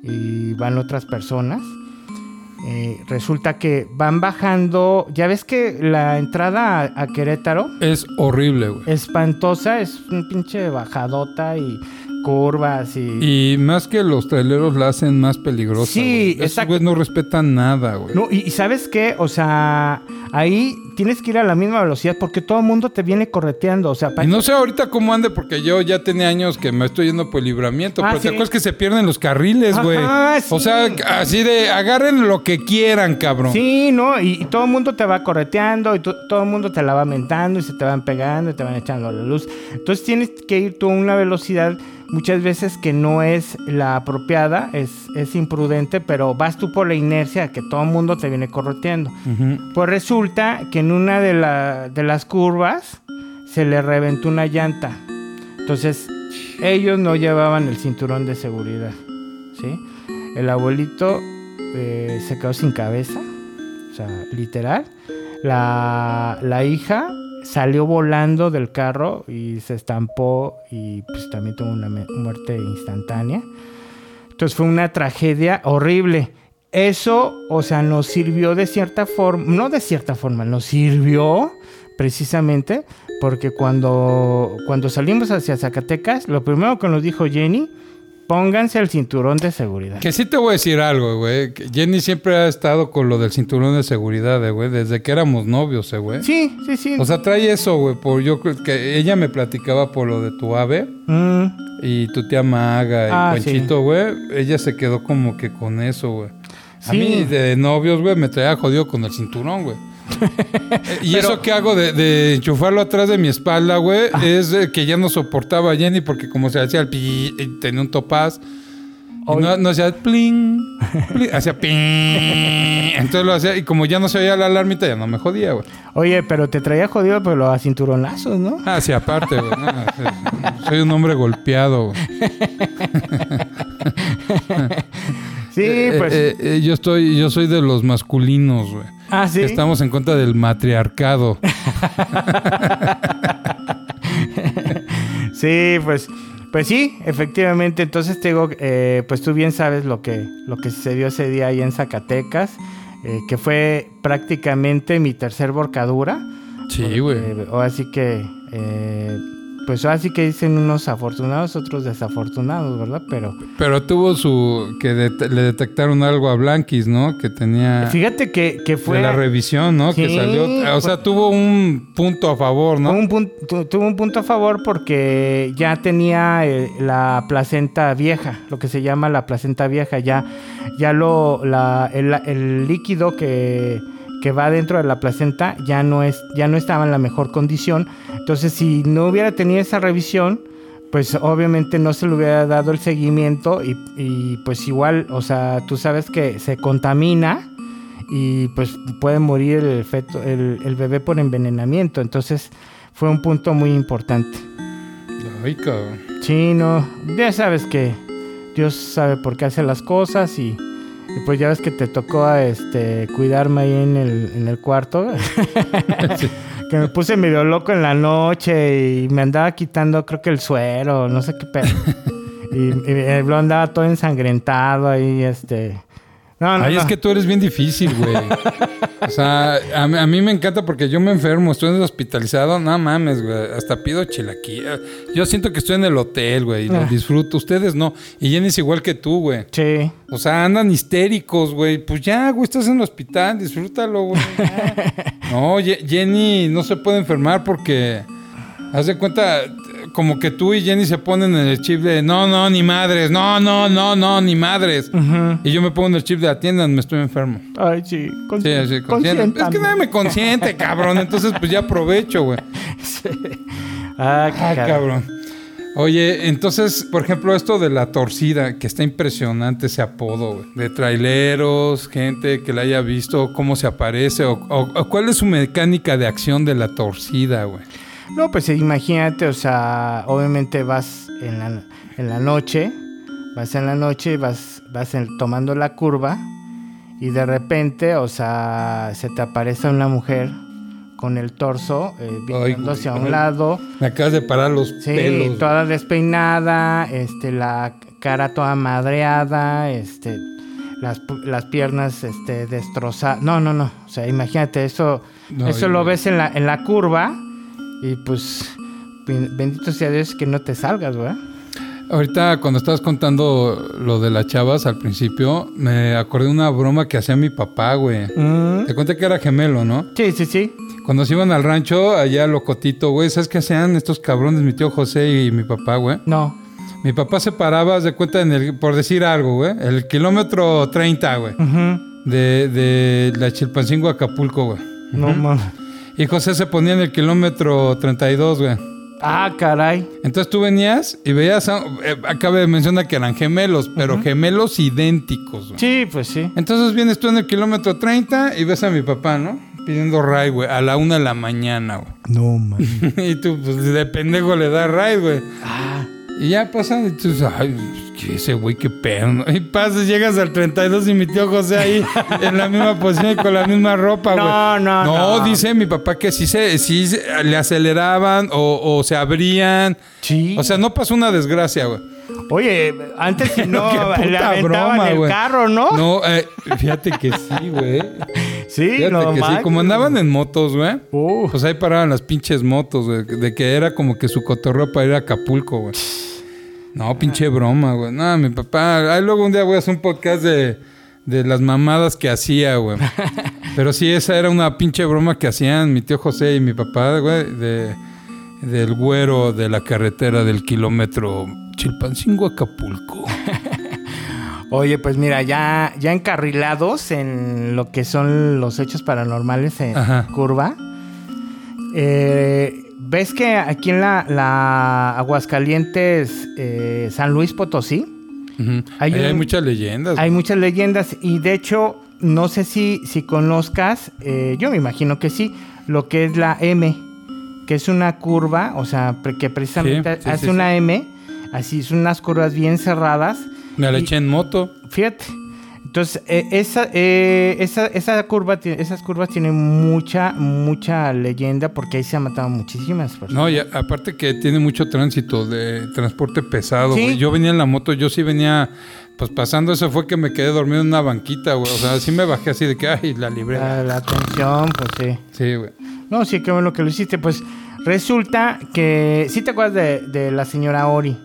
y van otras personas. Eh, resulta que van bajando, ya ves que la entrada a, a Querétaro Es horrible, güey. espantosa, es un pinche bajadota y curvas y... Y más que los traileros la hacen más peligrosa. Sí, güey. Esos güeyes no respetan nada, güey. No, y, y ¿sabes qué? O sea, ahí tienes que ir a la misma velocidad porque todo el mundo te viene correteando. O sea, Y no sé ahorita cómo ande, porque yo ya tenía años que me estoy yendo por el libramiento. Ah, pero sí. te acuerdas que se pierden los carriles, güey. Ajá, O sí. sea, así de agarren lo que quieran, cabrón. Sí, ¿no? Y, y todo el mundo te va correteando y todo el mundo te la va mentando y se te van pegando y te van echando la luz. Entonces tienes que ir tú a una velocidad muchas veces que no es la apropiada, es, es imprudente, pero vas tú por la inercia que todo el mundo te viene correteando. Ujú. Pues resulta que en una de, la- de las curvas se le reventó una llanta. Entonces, ellos no llevaban el cinturón de seguridad. ¿sí? El abuelito eh, se quedó sin cabeza. O sea, literal. La, la hija salió volando del carro y se estampó y pues también tuvo una muerte instantánea. Entonces fue una tragedia horrible. Eso, o sea, nos sirvió de cierta forma, no de cierta forma, nos sirvió precisamente porque cuando, cuando salimos hacia Zacatecas, lo primero que nos dijo Jenny, pónganse el cinturón de seguridad. Que sí te voy a decir algo, güey. Jenny siempre ha estado con lo del cinturón de seguridad, eh, güey. Desde que éramos novios, eh, güey. Sí, sí, sí. O sea, trae eso, güey. Por yo creo que ella me platicaba por lo de tu ave Mm, y tu tía Maga y Ah, Panchito, güey. Ella se quedó como que con eso, güey. A mí de novios, güey, me traía jodido con el cinturón, güey. Y eso que hago de, de enchufarlo atrás de mi espalda, güey, Ah. es que ya no soportaba a Jenny porque como se hacía el pi, tenía un topaz. Y no, no hacía pling, pling, hacía ping. Entonces lo hacía y como ya no se oía la alarmita, ya no me jodía, güey. Oye, pero te traía jodido, pero a cinturonazos, ¿no? Ah, sí, aparte, güey. no, soy un hombre golpeado, güey. Sí, Eh, pues. eh, eh, yo estoy, yo soy de los masculinos, güey. Ah, sí. Estamos en contra del matriarcado. Sí, pues, pues sí, efectivamente. Entonces te digo, eh, pues tú bien sabes lo que, lo que sucedió ese día ahí en Zacatecas, eh, que fue prácticamente mi tercer borcadura. Sí, güey. Eh, o así que, pues así que dicen unos afortunados, otros desafortunados, ¿verdad? Pero Pero tuvo su... que le detectaron algo a Blanquis, ¿no? Que tenía... fíjate que, que fue... de la revisión, ¿no? que salió... O sea, tuvo un punto a favor, ¿no? Tuvo un, punto, tu- tuvo un punto a favor porque ya tenía eh, la placenta vieja, lo que se llama la placenta vieja. Ya, ya lo, la- el, el líquido que, que va dentro de la placenta ya no, es, ya no estaba en la mejor condición. Entonces, si no hubiera tenido esa revisión, pues obviamente no se le hubiera dado el seguimiento y, y, pues igual, o sea, tú sabes que se contamina y pues puede morir el, feto, el, el bebé por envenenamiento. Entonces fue un punto muy importante. Ay, cabrón. Sí, no, ya sabes que Dios sabe por qué hace las cosas y, y pues ya ves que te tocó este, cuidarme ahí en el, en el cuarto. que me puse medio loco en la noche y me andaba quitando creo que el suero, no sé qué pedo. y, y lo andaba todo ensangrentado ahí, este... No, no, Ay, no. es que tú eres bien difícil, güey. O sea, a, mí- a mí me encanta porque yo me enfermo, estoy hospitalizado, no mames, güey. Hasta pido chilaquí. Yo siento que estoy en el hotel, güey, y lo Ah. disfruto. Ustedes no. Y Jenny es igual que tú, güey. Sí. O sea, andan histéricos, güey. Pues ya, güey, estás en el hospital, disfrútalo, güey. No, Ye- Jenny no se puede enfermar porque, haz de cuenta, como que tú y Jenny se ponen en el chip de, no, no, ni madres, no, no, no, no, ni madres. Y yo me pongo en el chip de, atiendan, me estoy enfermo. Ay, sí. Sí, consciente. Es que nadie me consiente, cabrón. Entonces, pues ya aprovecho, güey. Ah, qué Ah, cara- cabrón. Oye, entonces, por ejemplo, esto de la torcida, que está impresionante ese apodo, güey. De traileros, gente que la haya visto, cómo se aparece, o- o cuál es su mecánica de acción de la torcida, güey. No, pues imagínate, o sea, obviamente vas en la, en la noche, vas en la noche y vas, vas en- tomando la curva y de repente, o sea, se te aparece una mujer con el torso eh, viendo hacia un ay. lado, Me acabas de parar los sí, pelos. toda despeinada, este, la cara toda madreada, este, las, las piernas, este, destrozadas. No, no, no, o sea, imagínate eso, No, eso lo ves en la, en la curva y pues ben- bendito sea Dios que no te salgas, ¿verdad? Ahorita cuando estabas contando lo de las chavas al principio, me acordé de una broma que hacía mi papá, güey. Mm, Te conté que era gemelo, ¿no? Sí, sí, sí. Cuando se iban al rancho, allá Locotito, güey, ¿sabes qué hacían estos cabrones, mi tío José y mi papá, güey? No. Mi papá se paraba, de cuenta, en el, por decir algo, güey, el kilómetro 30, güey, Ujú. de, de la Chilpancingo a Acapulco, güey. No mames. Y José se ponía en el kilómetro 32, güey. Ah, caray. Entonces tú venías y veías, a, eh, acaba de mencionar que eran gemelos, pero gemelos idénticos, güey. Sí, pues sí. Entonces vienes tú en el kilómetro 30 y ves a mi papá, ¿no? Pidiendo ride, güey, a la una de la mañana, güey. No mames. y tú, pues, de pendejo le das ride, güey. Ah. Y ya pasan y tú dices, ay, ¿qué ese güey, qué pedo. ¿no? Y pasas, llegas al 32 y mi tío José ahí en la misma posición y con la misma ropa, güey. No, no, no. dice mi papá que sí, se, sí se- le aceleraban o, o se abrían. Sí. O sea, no pasó una desgracia, güey. Oye, antes si no le aventaban broma, el güey. carro, ¿no? No, eh, fíjate que sí, güey. Sí, Fíjate no que sí. Como andaban en motos, güey. Uh, Pues ahí paraban las pinches motos, güey. De que era como que su cotorreo para ir a Acapulco, güey. No, pinche broma, güey. No, mi papá. Ahí luego un día voy a hacer un podcast de, de las mamadas que hacía, güey. Pero sí, esa era una pinche broma que hacían mi tío José y mi papá, güey. De, del güero de la carretera del kilómetro Chilpancingo Acapulco. Oye, pues mira, ya, ya encarrilados en lo que son los hechos paranormales en Ajá. curva. eh, ¿Ves que aquí en la, la Aguascalientes, eh, San Luis Potosí, Ujú. Hay muchas leyendas. hay muchas leyendas y de hecho, no sé si, si conozcas, eh, yo me imagino que sí, lo que es la M, que es una curva, o sea, que precisamente Sí, sí, hace sí, una M, así son unas curvas bien cerradas. Me la y- eché en moto. Fíjate. Entonces, eh, esa, eh, esa, esa curva, esas curvas tienen mucha, mucha leyenda porque ahí se han matado muchísimas personas. No, y a- aparte que tiene mucho tránsito de transporte pesado, Sí. Yo venía en la moto, yo sí venía, pues pasando eso fue que me quedé dormido en una banquita, güey. O sea, sí me bajé así de que, ay, la libré. La, la atención, pues sí. Sí, güey. No, sí, qué bueno que lo hiciste. Pues resulta que. ¿Sí te acuerdas de, de la señora Ori?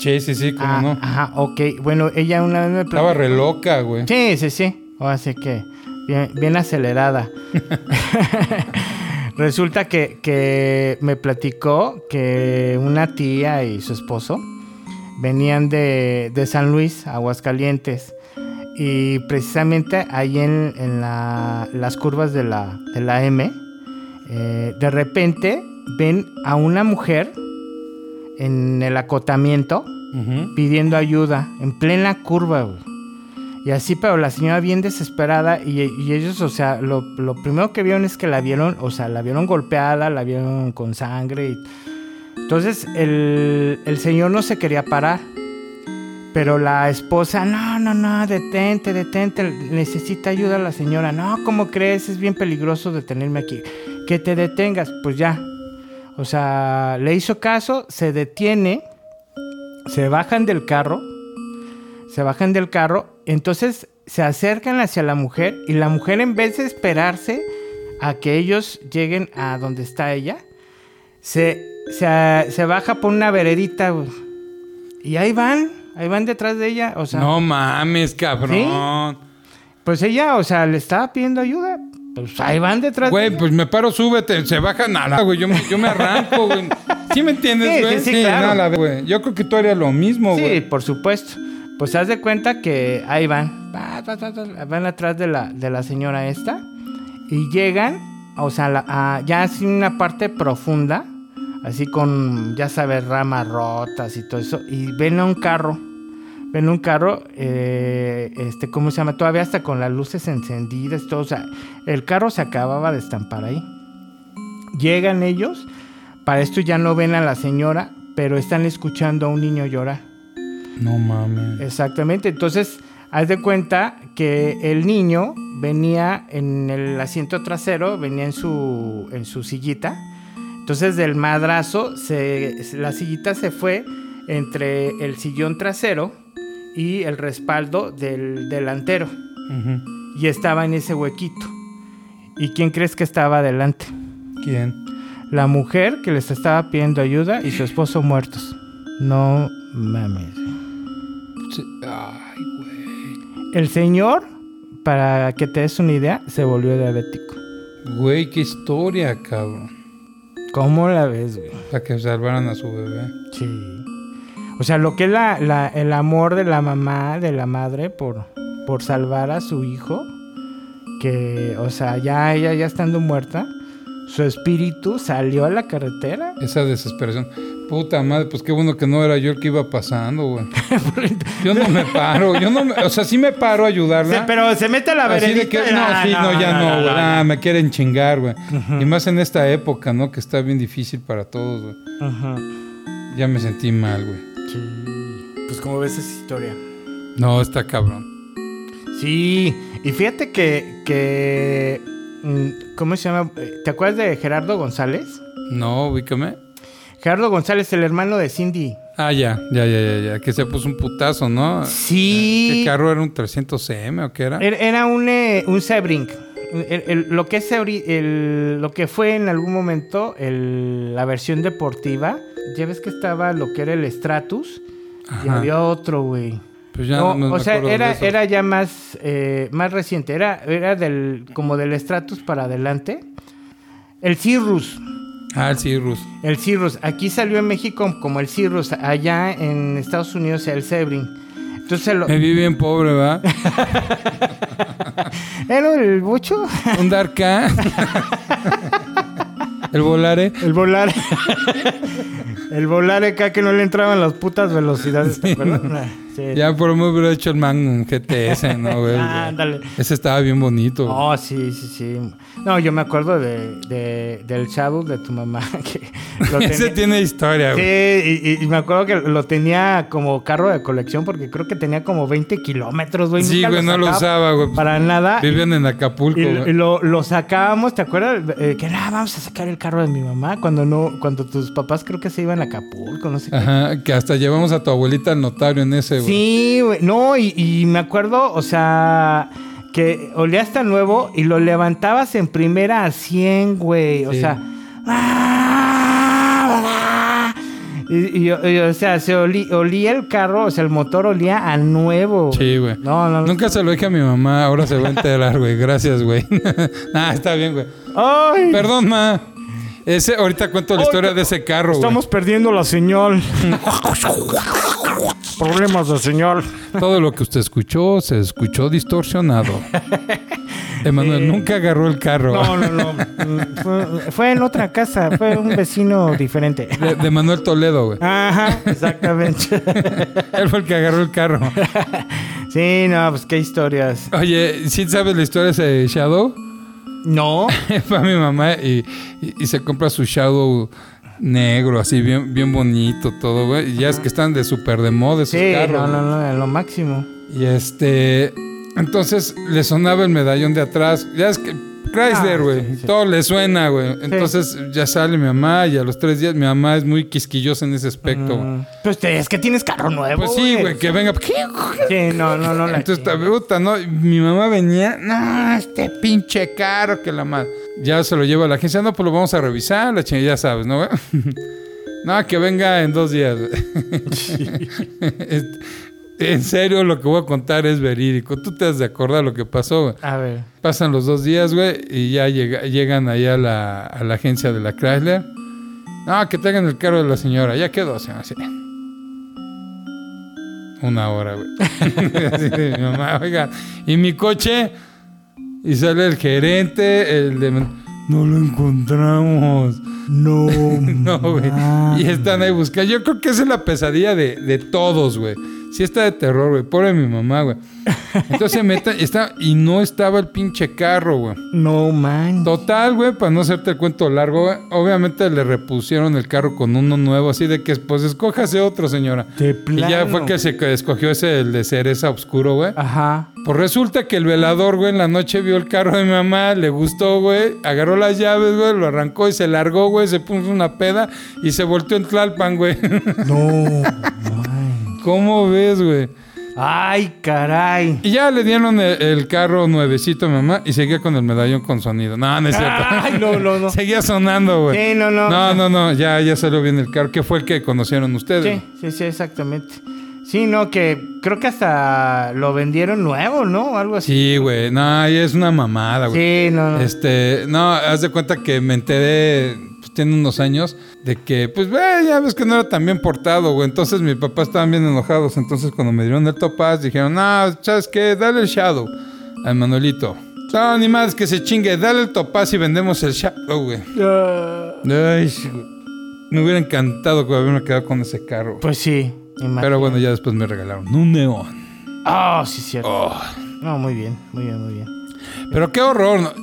Sí, sí, sí, cómo Ah, no. Ajá, ok. Bueno, ella una vez me Estaba re loca, güey. Sí, sí, sí. Ahora sí que bien, bien acelerada. Resulta que, que me platicó que una tía y su esposo venían de, de San Luis, Aguascalientes. Y precisamente ahí en, en la- las curvas de la, de la M, eh, de repente ven a una mujer en el acotamiento pidiendo ayuda en plena curva, güey. Y así, pero la señora bien desesperada y, y ellos, o sea, lo, lo primero que vieron es que la vieron, o sea, la vieron golpeada, la vieron con sangre. y- Entonces, el, el señor no se quería parar. Pero la esposa, no, no, no, detente, detente, necesita ayuda la señora. No, ¿cómo crees? Es bien peligroso detenerme aquí. Que te detengas, pues ya. O sea, le hizo caso, se detiene, se bajan del carro, se bajan del carro, entonces se acercan hacia la mujer y la mujer en vez de esperarse a que ellos lleguen a donde está ella, se, se, se baja por una veredita y ahí van, ahí van detrás de ella, o sea, No mames, cabrón. pues ella, o sea, le estaba pidiendo ayuda, pues ahí van detrás de Güey, pues me paro, súbete, se baja nada, güey. Yo me, yo me arranco, güey. ¿Sí me entiendes, Sí, güey? sí, sí, claro. nada, güey. Yo creo que tú harías lo mismo, Sí, güey. por supuesto. Pues haz de cuenta que ahí van. Va, va, va, va, Van atrás de la, de la señora esta. Y llegan, o sea, la- a- ya así una parte profunda. Así con, ya sabes, ramas rotas y todo eso. Y ven a un carro. Ven un carro, eh, este, ¿cómo se llama? Todavía hasta con las luces encendidas todo. O sea, el carro se acababa de estampar ahí. Llegan ellos. Para esto ya no ven a la señora, pero están escuchando a un niño llorar. No mames. Exactamente, entonces haz de cuenta que el niño venía en el asiento trasero, venía en su, en su sillita. Entonces del madrazo, se, la sillita se fue entre el sillón trasero y el respaldo del delantero. Y estaba en ese huequito. ¿Y quién crees que estaba adelante? ¿Quién? La mujer que les estaba pidiendo ayuda y su esposo muertos. No mames. Ay, güey. El señor, para que te des una idea, se volvió diabético. Güey, qué historia, cabrón. ¿Cómo la ves, güey? Para que salvaran a su bebé. Sí. O sea, lo que es la, la- el amor de la mamá, de la madre, por, por salvar a su hijo, que, o sea, ya ella ya estando muerta, su espíritu salió a la carretera. Esa desesperación. Puta madre, pues qué bueno que no era yo el que iba pasando, güey. Yo no me paro, yo no me, o sea, sí me paro a ayudarla. Pero se mete a la que, no, Ah, sí, no, ya no, güey. no, Ah, me quieren chingar, güey. Y más en esta época, ¿no? Que está bien difícil para todos, güey. Ajá. Ya me sentí mal, güey. Sí. Pues como ves esa historia. No, está cabrón. Sí, y fíjate que, que mm, ¿cómo se llama? ¿Te acuerdas de Gerardo González? No, ubícame. Gerardo González, el hermano de Cindy. Ah, ya, ya, ya, ya, ya. Que se puso un putazo, ¿no? Sí. ¿Qué carro era un 300cm o qué era? Era, era un, eh, un Sebring. El- el- lo, que es Sebring- el- lo que fue en algún momento la versión deportiva. Ya ves que estaba lo que era el Stratus. Y había otro, güey. Pues ya No, no, o sea, era, era ya más, eh, más reciente. Era, era del, como del Stratus para adelante. El Cirrus. Ah, el Cirrus. El Cirrus. Aquí salió en México como el Cirrus. Allá en Estados Unidos el Sebring. Entonces lo... Me vi bien pobre, ¿verdad? ¿Era el Bucho? Un Darka. el Volare. El volar. el volar acá que no le entraban las putas velocidades, ¿te acuerdas? Ah, Sí. Ya por me hubiera hecho el Magnum GTS, ¿no, güey? Ah, ándale. Ese estaba bien bonito. güey. Oh, sí, sí, sí. No, yo me acuerdo de, de- del Shadow de tu mamá. Que lo Ese tiene historia, Sí, güey. y, y me acuerdo que lo tenía como carro de colección porque creo que tenía como 20 kilómetros, güey. Sí, Nunca güey, no lo usaba, güey. Para nada. Vivían en Acapulco, Y, güey. y lo, lo sacábamos, ¿te acuerdas? Eh, que nada, vamos a sacar el carro de mi mamá cuando no, cuando tus papás creo que se iban a Acapulco, no sé qué. Ajá, que hasta llevamos a tu abuelita al notario en ese, güey. Sí, güey. No, y, y me acuerdo, o sea, que olía hasta nuevo y lo levantabas en primera a 100, güey. O sea. Y, y- y, o sea, se olí- olía el carro, o sea, el motor olía a nuevo. Sí, güey. No, no. Nunca se lo dije a mi mamá, ahora se va a enterar, güey. Gracias, güey. nah, está bien, güey. ¡Ay! Perdón, ma. Ese, ahorita cuento la Ay, historia de ese carro, güey. Estamos perdiendo la señal. Problemas de señal. Todo lo que usted escuchó se escuchó distorsionado. Emanuel nunca agarró el carro. No, no, no. Fue, fue en otra casa, fue un vecino diferente. De, de Manuel Toledo, güey. Ajá, exactamente. Él fue el que agarró el carro. Sí, no, pues qué historias. Oye, ¿sí sabes la historia de ese Shadow? No. Fue a mi mamá y, y- y se compra su Shadow negro, así bien, bien bonito todo, güey. Ya es que están de súper de moda esos Sí, carros. no, no, no, lo máximo. Y este. Entonces le sonaba el medallón de atrás. Ya es que. Chrysler, Ah, güey. sí, sí. Todo le suena, güey. Entonces ya sale mi mamá y a los tres días mi mamá es muy quisquillosa en ese aspecto. güey. Mm, Pues te- es que tienes carro nuevo. Pues sí, güey, que venga. Sí, no, no, no. la Entonces, puta, ¿no? Mi mamá venía, no, este pinche caro que la madre. Ya se lo lleva a la agencia, no, pues lo vamos a revisar, la chingada, ya sabes, ¿no, no, que venga en dos días. en serio, lo que voy a contar es verídico. Tú te has de acordar lo que pasó, güey. A ver. Pasan los dos días, güey, y ya llega- llegan allá a la, a la agencia de la Chrysler. No, que traigan el carro de la señora. Ya quedó, señora. Así. Una hora, güey. Así de, mi mamá, oiga, ¿y mi coche? Y sale el gerente, el de... No lo encontramos. No. No, güey. Y están ahí buscando. Yo creo que esa es la pesadilla de, de todos, güey. Sí está de terror, güey. Pobre mi mamá, güey. Entonces meten está, y no estaba el pinche carro, güey. No, man. Total, güey, para no hacerte el cuento largo, güey, obviamente le repusieron el carro con uno nuevo, así de que, pues, escójase otro, señora. De Y ya plano. fue que se escogió ese, el de cereza oscuro, güey. Ajá. Pues resulta que el velador, güey, en la noche vio el carro de mi mamá, le gustó, güey, agarró las llaves, güey, lo arrancó y se largó, güey, se puso una peda y se volteó en Tlalpan, güey. No, man. ¿Cómo ves, güey? Ay, caray. Y ya le dieron el, el carro nuevecito a mamá y seguía con el medallón con sonido. No, no es cierto. Ay, no, no, no. seguía sonando, güey. Sí, no, no. No, no, no, ya, ya salió bien el carro. ¿Qué fue el que conocieron ustedes? Sí, sí, sí, exactamente. Sí, no, que creo que hasta lo vendieron nuevo, ¿no? Algo así. Sí, güey. No, es una mamada, güey. Sí, no, no. Este, no, haz de cuenta que me enteré, tiene unos años, de que, pues, güey, ya ves que no era tan bien portado, güey. Entonces mi papá estaban bien enojados. Entonces cuando me dieron el topaz, dijeron, no, ¿sabes qué? Dale el Shadow al Manuelito. No, ni más que se chingue, dale el topaz y vendemos el Shadow, güey. Ay, me hubiera encantado que haberme quedado con ese carro. pues sí. imagino. Pero bueno, ya después me regalaron un neón. Ah, sí, cierto. Oh. No, muy bien, muy bien, muy bien. Pero qué horror.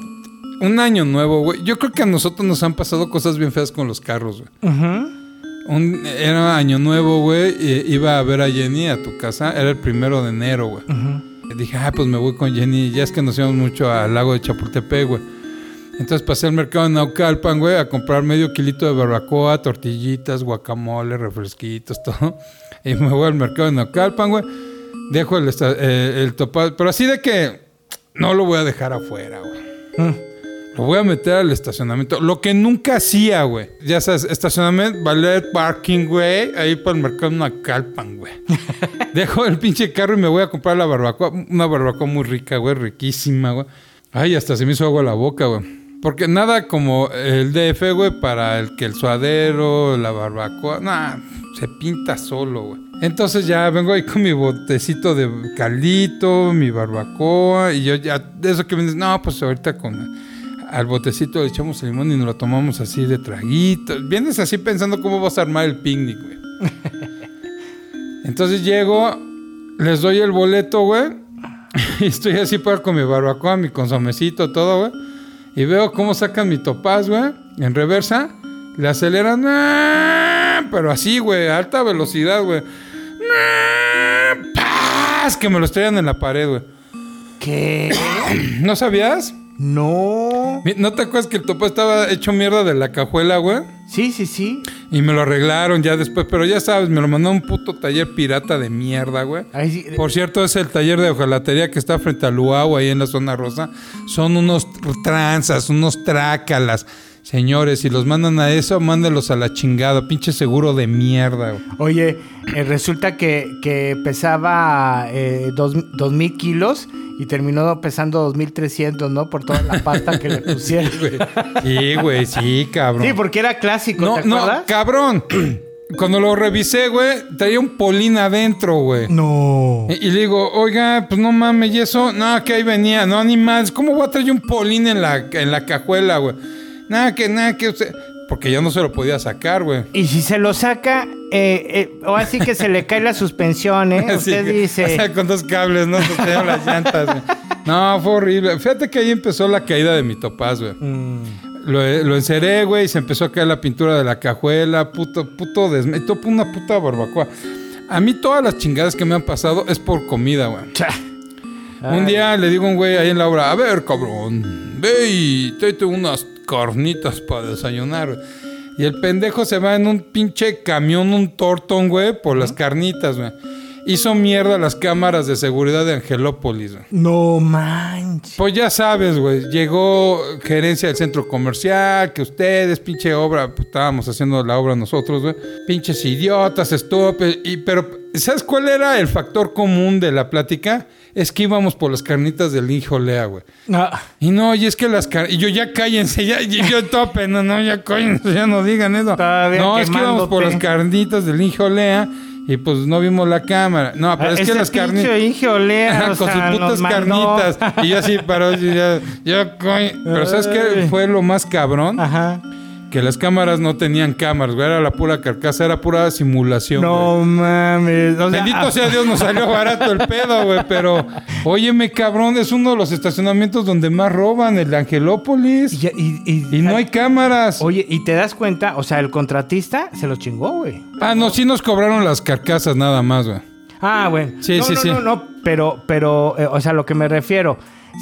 Un año nuevo, güey. Yo creo que a nosotros nos han pasado cosas bien feas con los carros, güey. Ujú. Un, era año nuevo, güey. Iba a ver a Jenny a tu casa. Era el primero de enero, güey. Y Dije, ah, pues me voy con Jenny. Ya es que nos íbamos mucho al lago de Chapultepec, güey. Entonces pasé al mercado de Naucalpan, güey, a comprar medio kilito de barbacoa, tortillitas, guacamole, refresquitos, todo. Y me voy al mercado de Naucalpan, güey. Dejo el, eh, el. Pero así de que no lo voy a dejar afuera, güey. Mm. Lo voy a meter al estacionamiento. Lo que nunca hacía, güey. Ya sabes, estacionamiento, ballet parking, güey. Ahí para el mercado de Naucalpan, güey. Dejo el pinche carro y me voy a comprar la barbacoa. Una barbacoa muy rica, güey. Riquísima, güey. Ay, hasta se me hizo agua la boca, güey. Porque nada como el DF, güey, para el que el suadero, la barbacoa. Nah, se pinta solo, güey. Entonces ya vengo ahí con mi botecito de caldito, mi barbacoa. Y yo ya, de eso que me dices, no, pues ahorita con al botecito le echamos el limón y nos lo tomamos así de traguito. Vienes así pensando cómo vas a armar el picnic, güey. Entonces llego, les doy el boleto, güey. Y estoy así para con mi barbacoa, mi consomecito, todo, güey. Y veo cómo sacan mi topaz, güey. En reversa. Le aceleran. ¡ah! Pero así, güey. A alta velocidad, güey. ¡ah! ¡Paz! Que me lo estrellan en la pared, güey. ¿Qué? ¿No sabías? No. ¿No te acuerdas que el topaz estaba hecho mierda de la cajuela, güey? Sí, sí, sí. Y me lo arreglaron ya después. Pero ya sabes, me lo mandó a un puto taller pirata de mierda, güey. Sí. Por cierto, es el taller de hojalatería que está frente a Luau, ahí en la zona rosa. Son unos tranzas, unos trácalas. Señores, si los mandan a eso, mándenlos a la chingada. Pinche seguro de mierda. güey. Oye, eh, resulta que, que pesaba eh, dos, dos mil kilos y terminó pesando 2300, ¿no? Por toda la pasta que le pusieron. Güey. Sí, güey, sí, cabrón. Sí, porque era clásico, no, ¿te no, acuerdas? cabrón. Cuando lo revisé, güey, traía un polín adentro, güey. No. Y, y le digo, oiga, pues no mames, ¿y eso? No, que ahí venía. No, ni más. ¿Cómo voy a traer un polín en la, en la cajuela, güey? Nada, que nada, que usted... Porque ya no se lo podía sacar, güey. Y si se lo saca, eh, eh, o así que se le cae la suspensión, ¿eh? Así Usted que- dice. O sea, con dos cables, ¿no? Sostenían las llantas, güey. No, fue horrible. Fíjate que ahí empezó la caída de mi topaz, güey. Mm. Lo, lo enceré, güey, y se empezó a caer la pintura de la cajuela. Puto, puto desme... una puta barbacoa. A mí todas las chingadas que me han pasado es por comida, güey. Un día le digo a un güey ahí en la obra, a ver, cabrón, ve y tráete unas carnitas para desayunar. güey". Y el pendejo se va en un pinche camión, un tortón, güey, por las carnitas, güey. Hizo mierda las cámaras de seguridad de Angelópolis, güey. No manches. Pues ya sabes, güey, llegó gerencia del centro comercial, que ustedes, pinche obra, pues, estábamos haciendo la obra nosotros, güey. Pinches idiotas, estúpidos. Y, pero, ¿sabes cuál era el factor común de la plática? Es que íbamos por las carnitas del hijo Lea, güey. Ah, Y no, y es que las carnitas... Y yo, ya cállense, ya, y yo tope, no, no, ya cállense, ya no digan eso. Todavía no, es que íbamos por las carnitas del hijo Lea y pues no vimos la cámara. No, pero es que ese las carnitas... con sus putas carnitas. Y yo así paró, y ya, ya, coño. Pero ¿sabes qué fue lo más cabrón? Ajá. Que las cámaras no tenían cámaras, güey. Era la pura carcasa, era pura simulación, güey. No mames. O sea, Bendito sea Dios, nos salió barato el pedo, güey. Pero, óyeme, cabrón, es uno de los estacionamientos donde más roban, el de Angelópolis. Y, y- y- Y no hay cámaras. Oye, y te das cuenta, o sea, el contratista se lo chingó, güey. Ah, no, sí nos cobraron las carcasas nada más, güey. Ah, bueno. Sí, no, sí, no, sí. No, no, pero, pero, eh, o sea, lo que me refiero,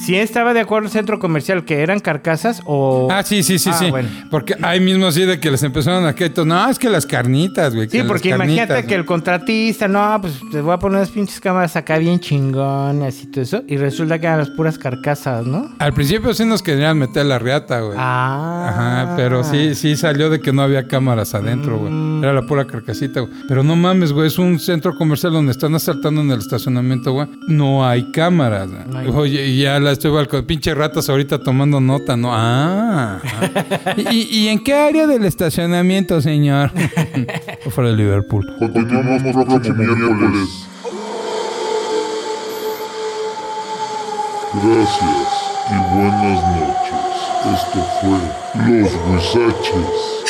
Si estaba de acuerdo el centro comercial que eran carcasas o... Ah, sí, sí, sí, Ah, sí. bueno. Porque ahí mismo así de que les empezaron a que no, es que las carnitas, güey. Sí, porque carnitas, imagínate que el contratista, no, pues te voy a poner unas pinches cámaras acá bien chingonas y todo eso. Y resulta que eran las puras carcasas, ¿no? Al principio sí nos querían meter la riata, güey. Ah. Ajá, pero sí, sí salió de que no había cámaras adentro, güey. Mm. Era la pura carcasita, güey. Pero no mames, güey, es un centro comercial donde están asaltando en el estacionamiento, güey. No hay cámaras, güey. No hay. Oye, ya la estoy balcón. Pinche ratas ahorita tomando nota, ¿no? Ah. ah. ¿Y, y- en qué área del estacionamiento, señor? Fuera de Liverpool. Continuamos próximo miércoles. Gracias y buenas noches. Esto fue Los Huizaches.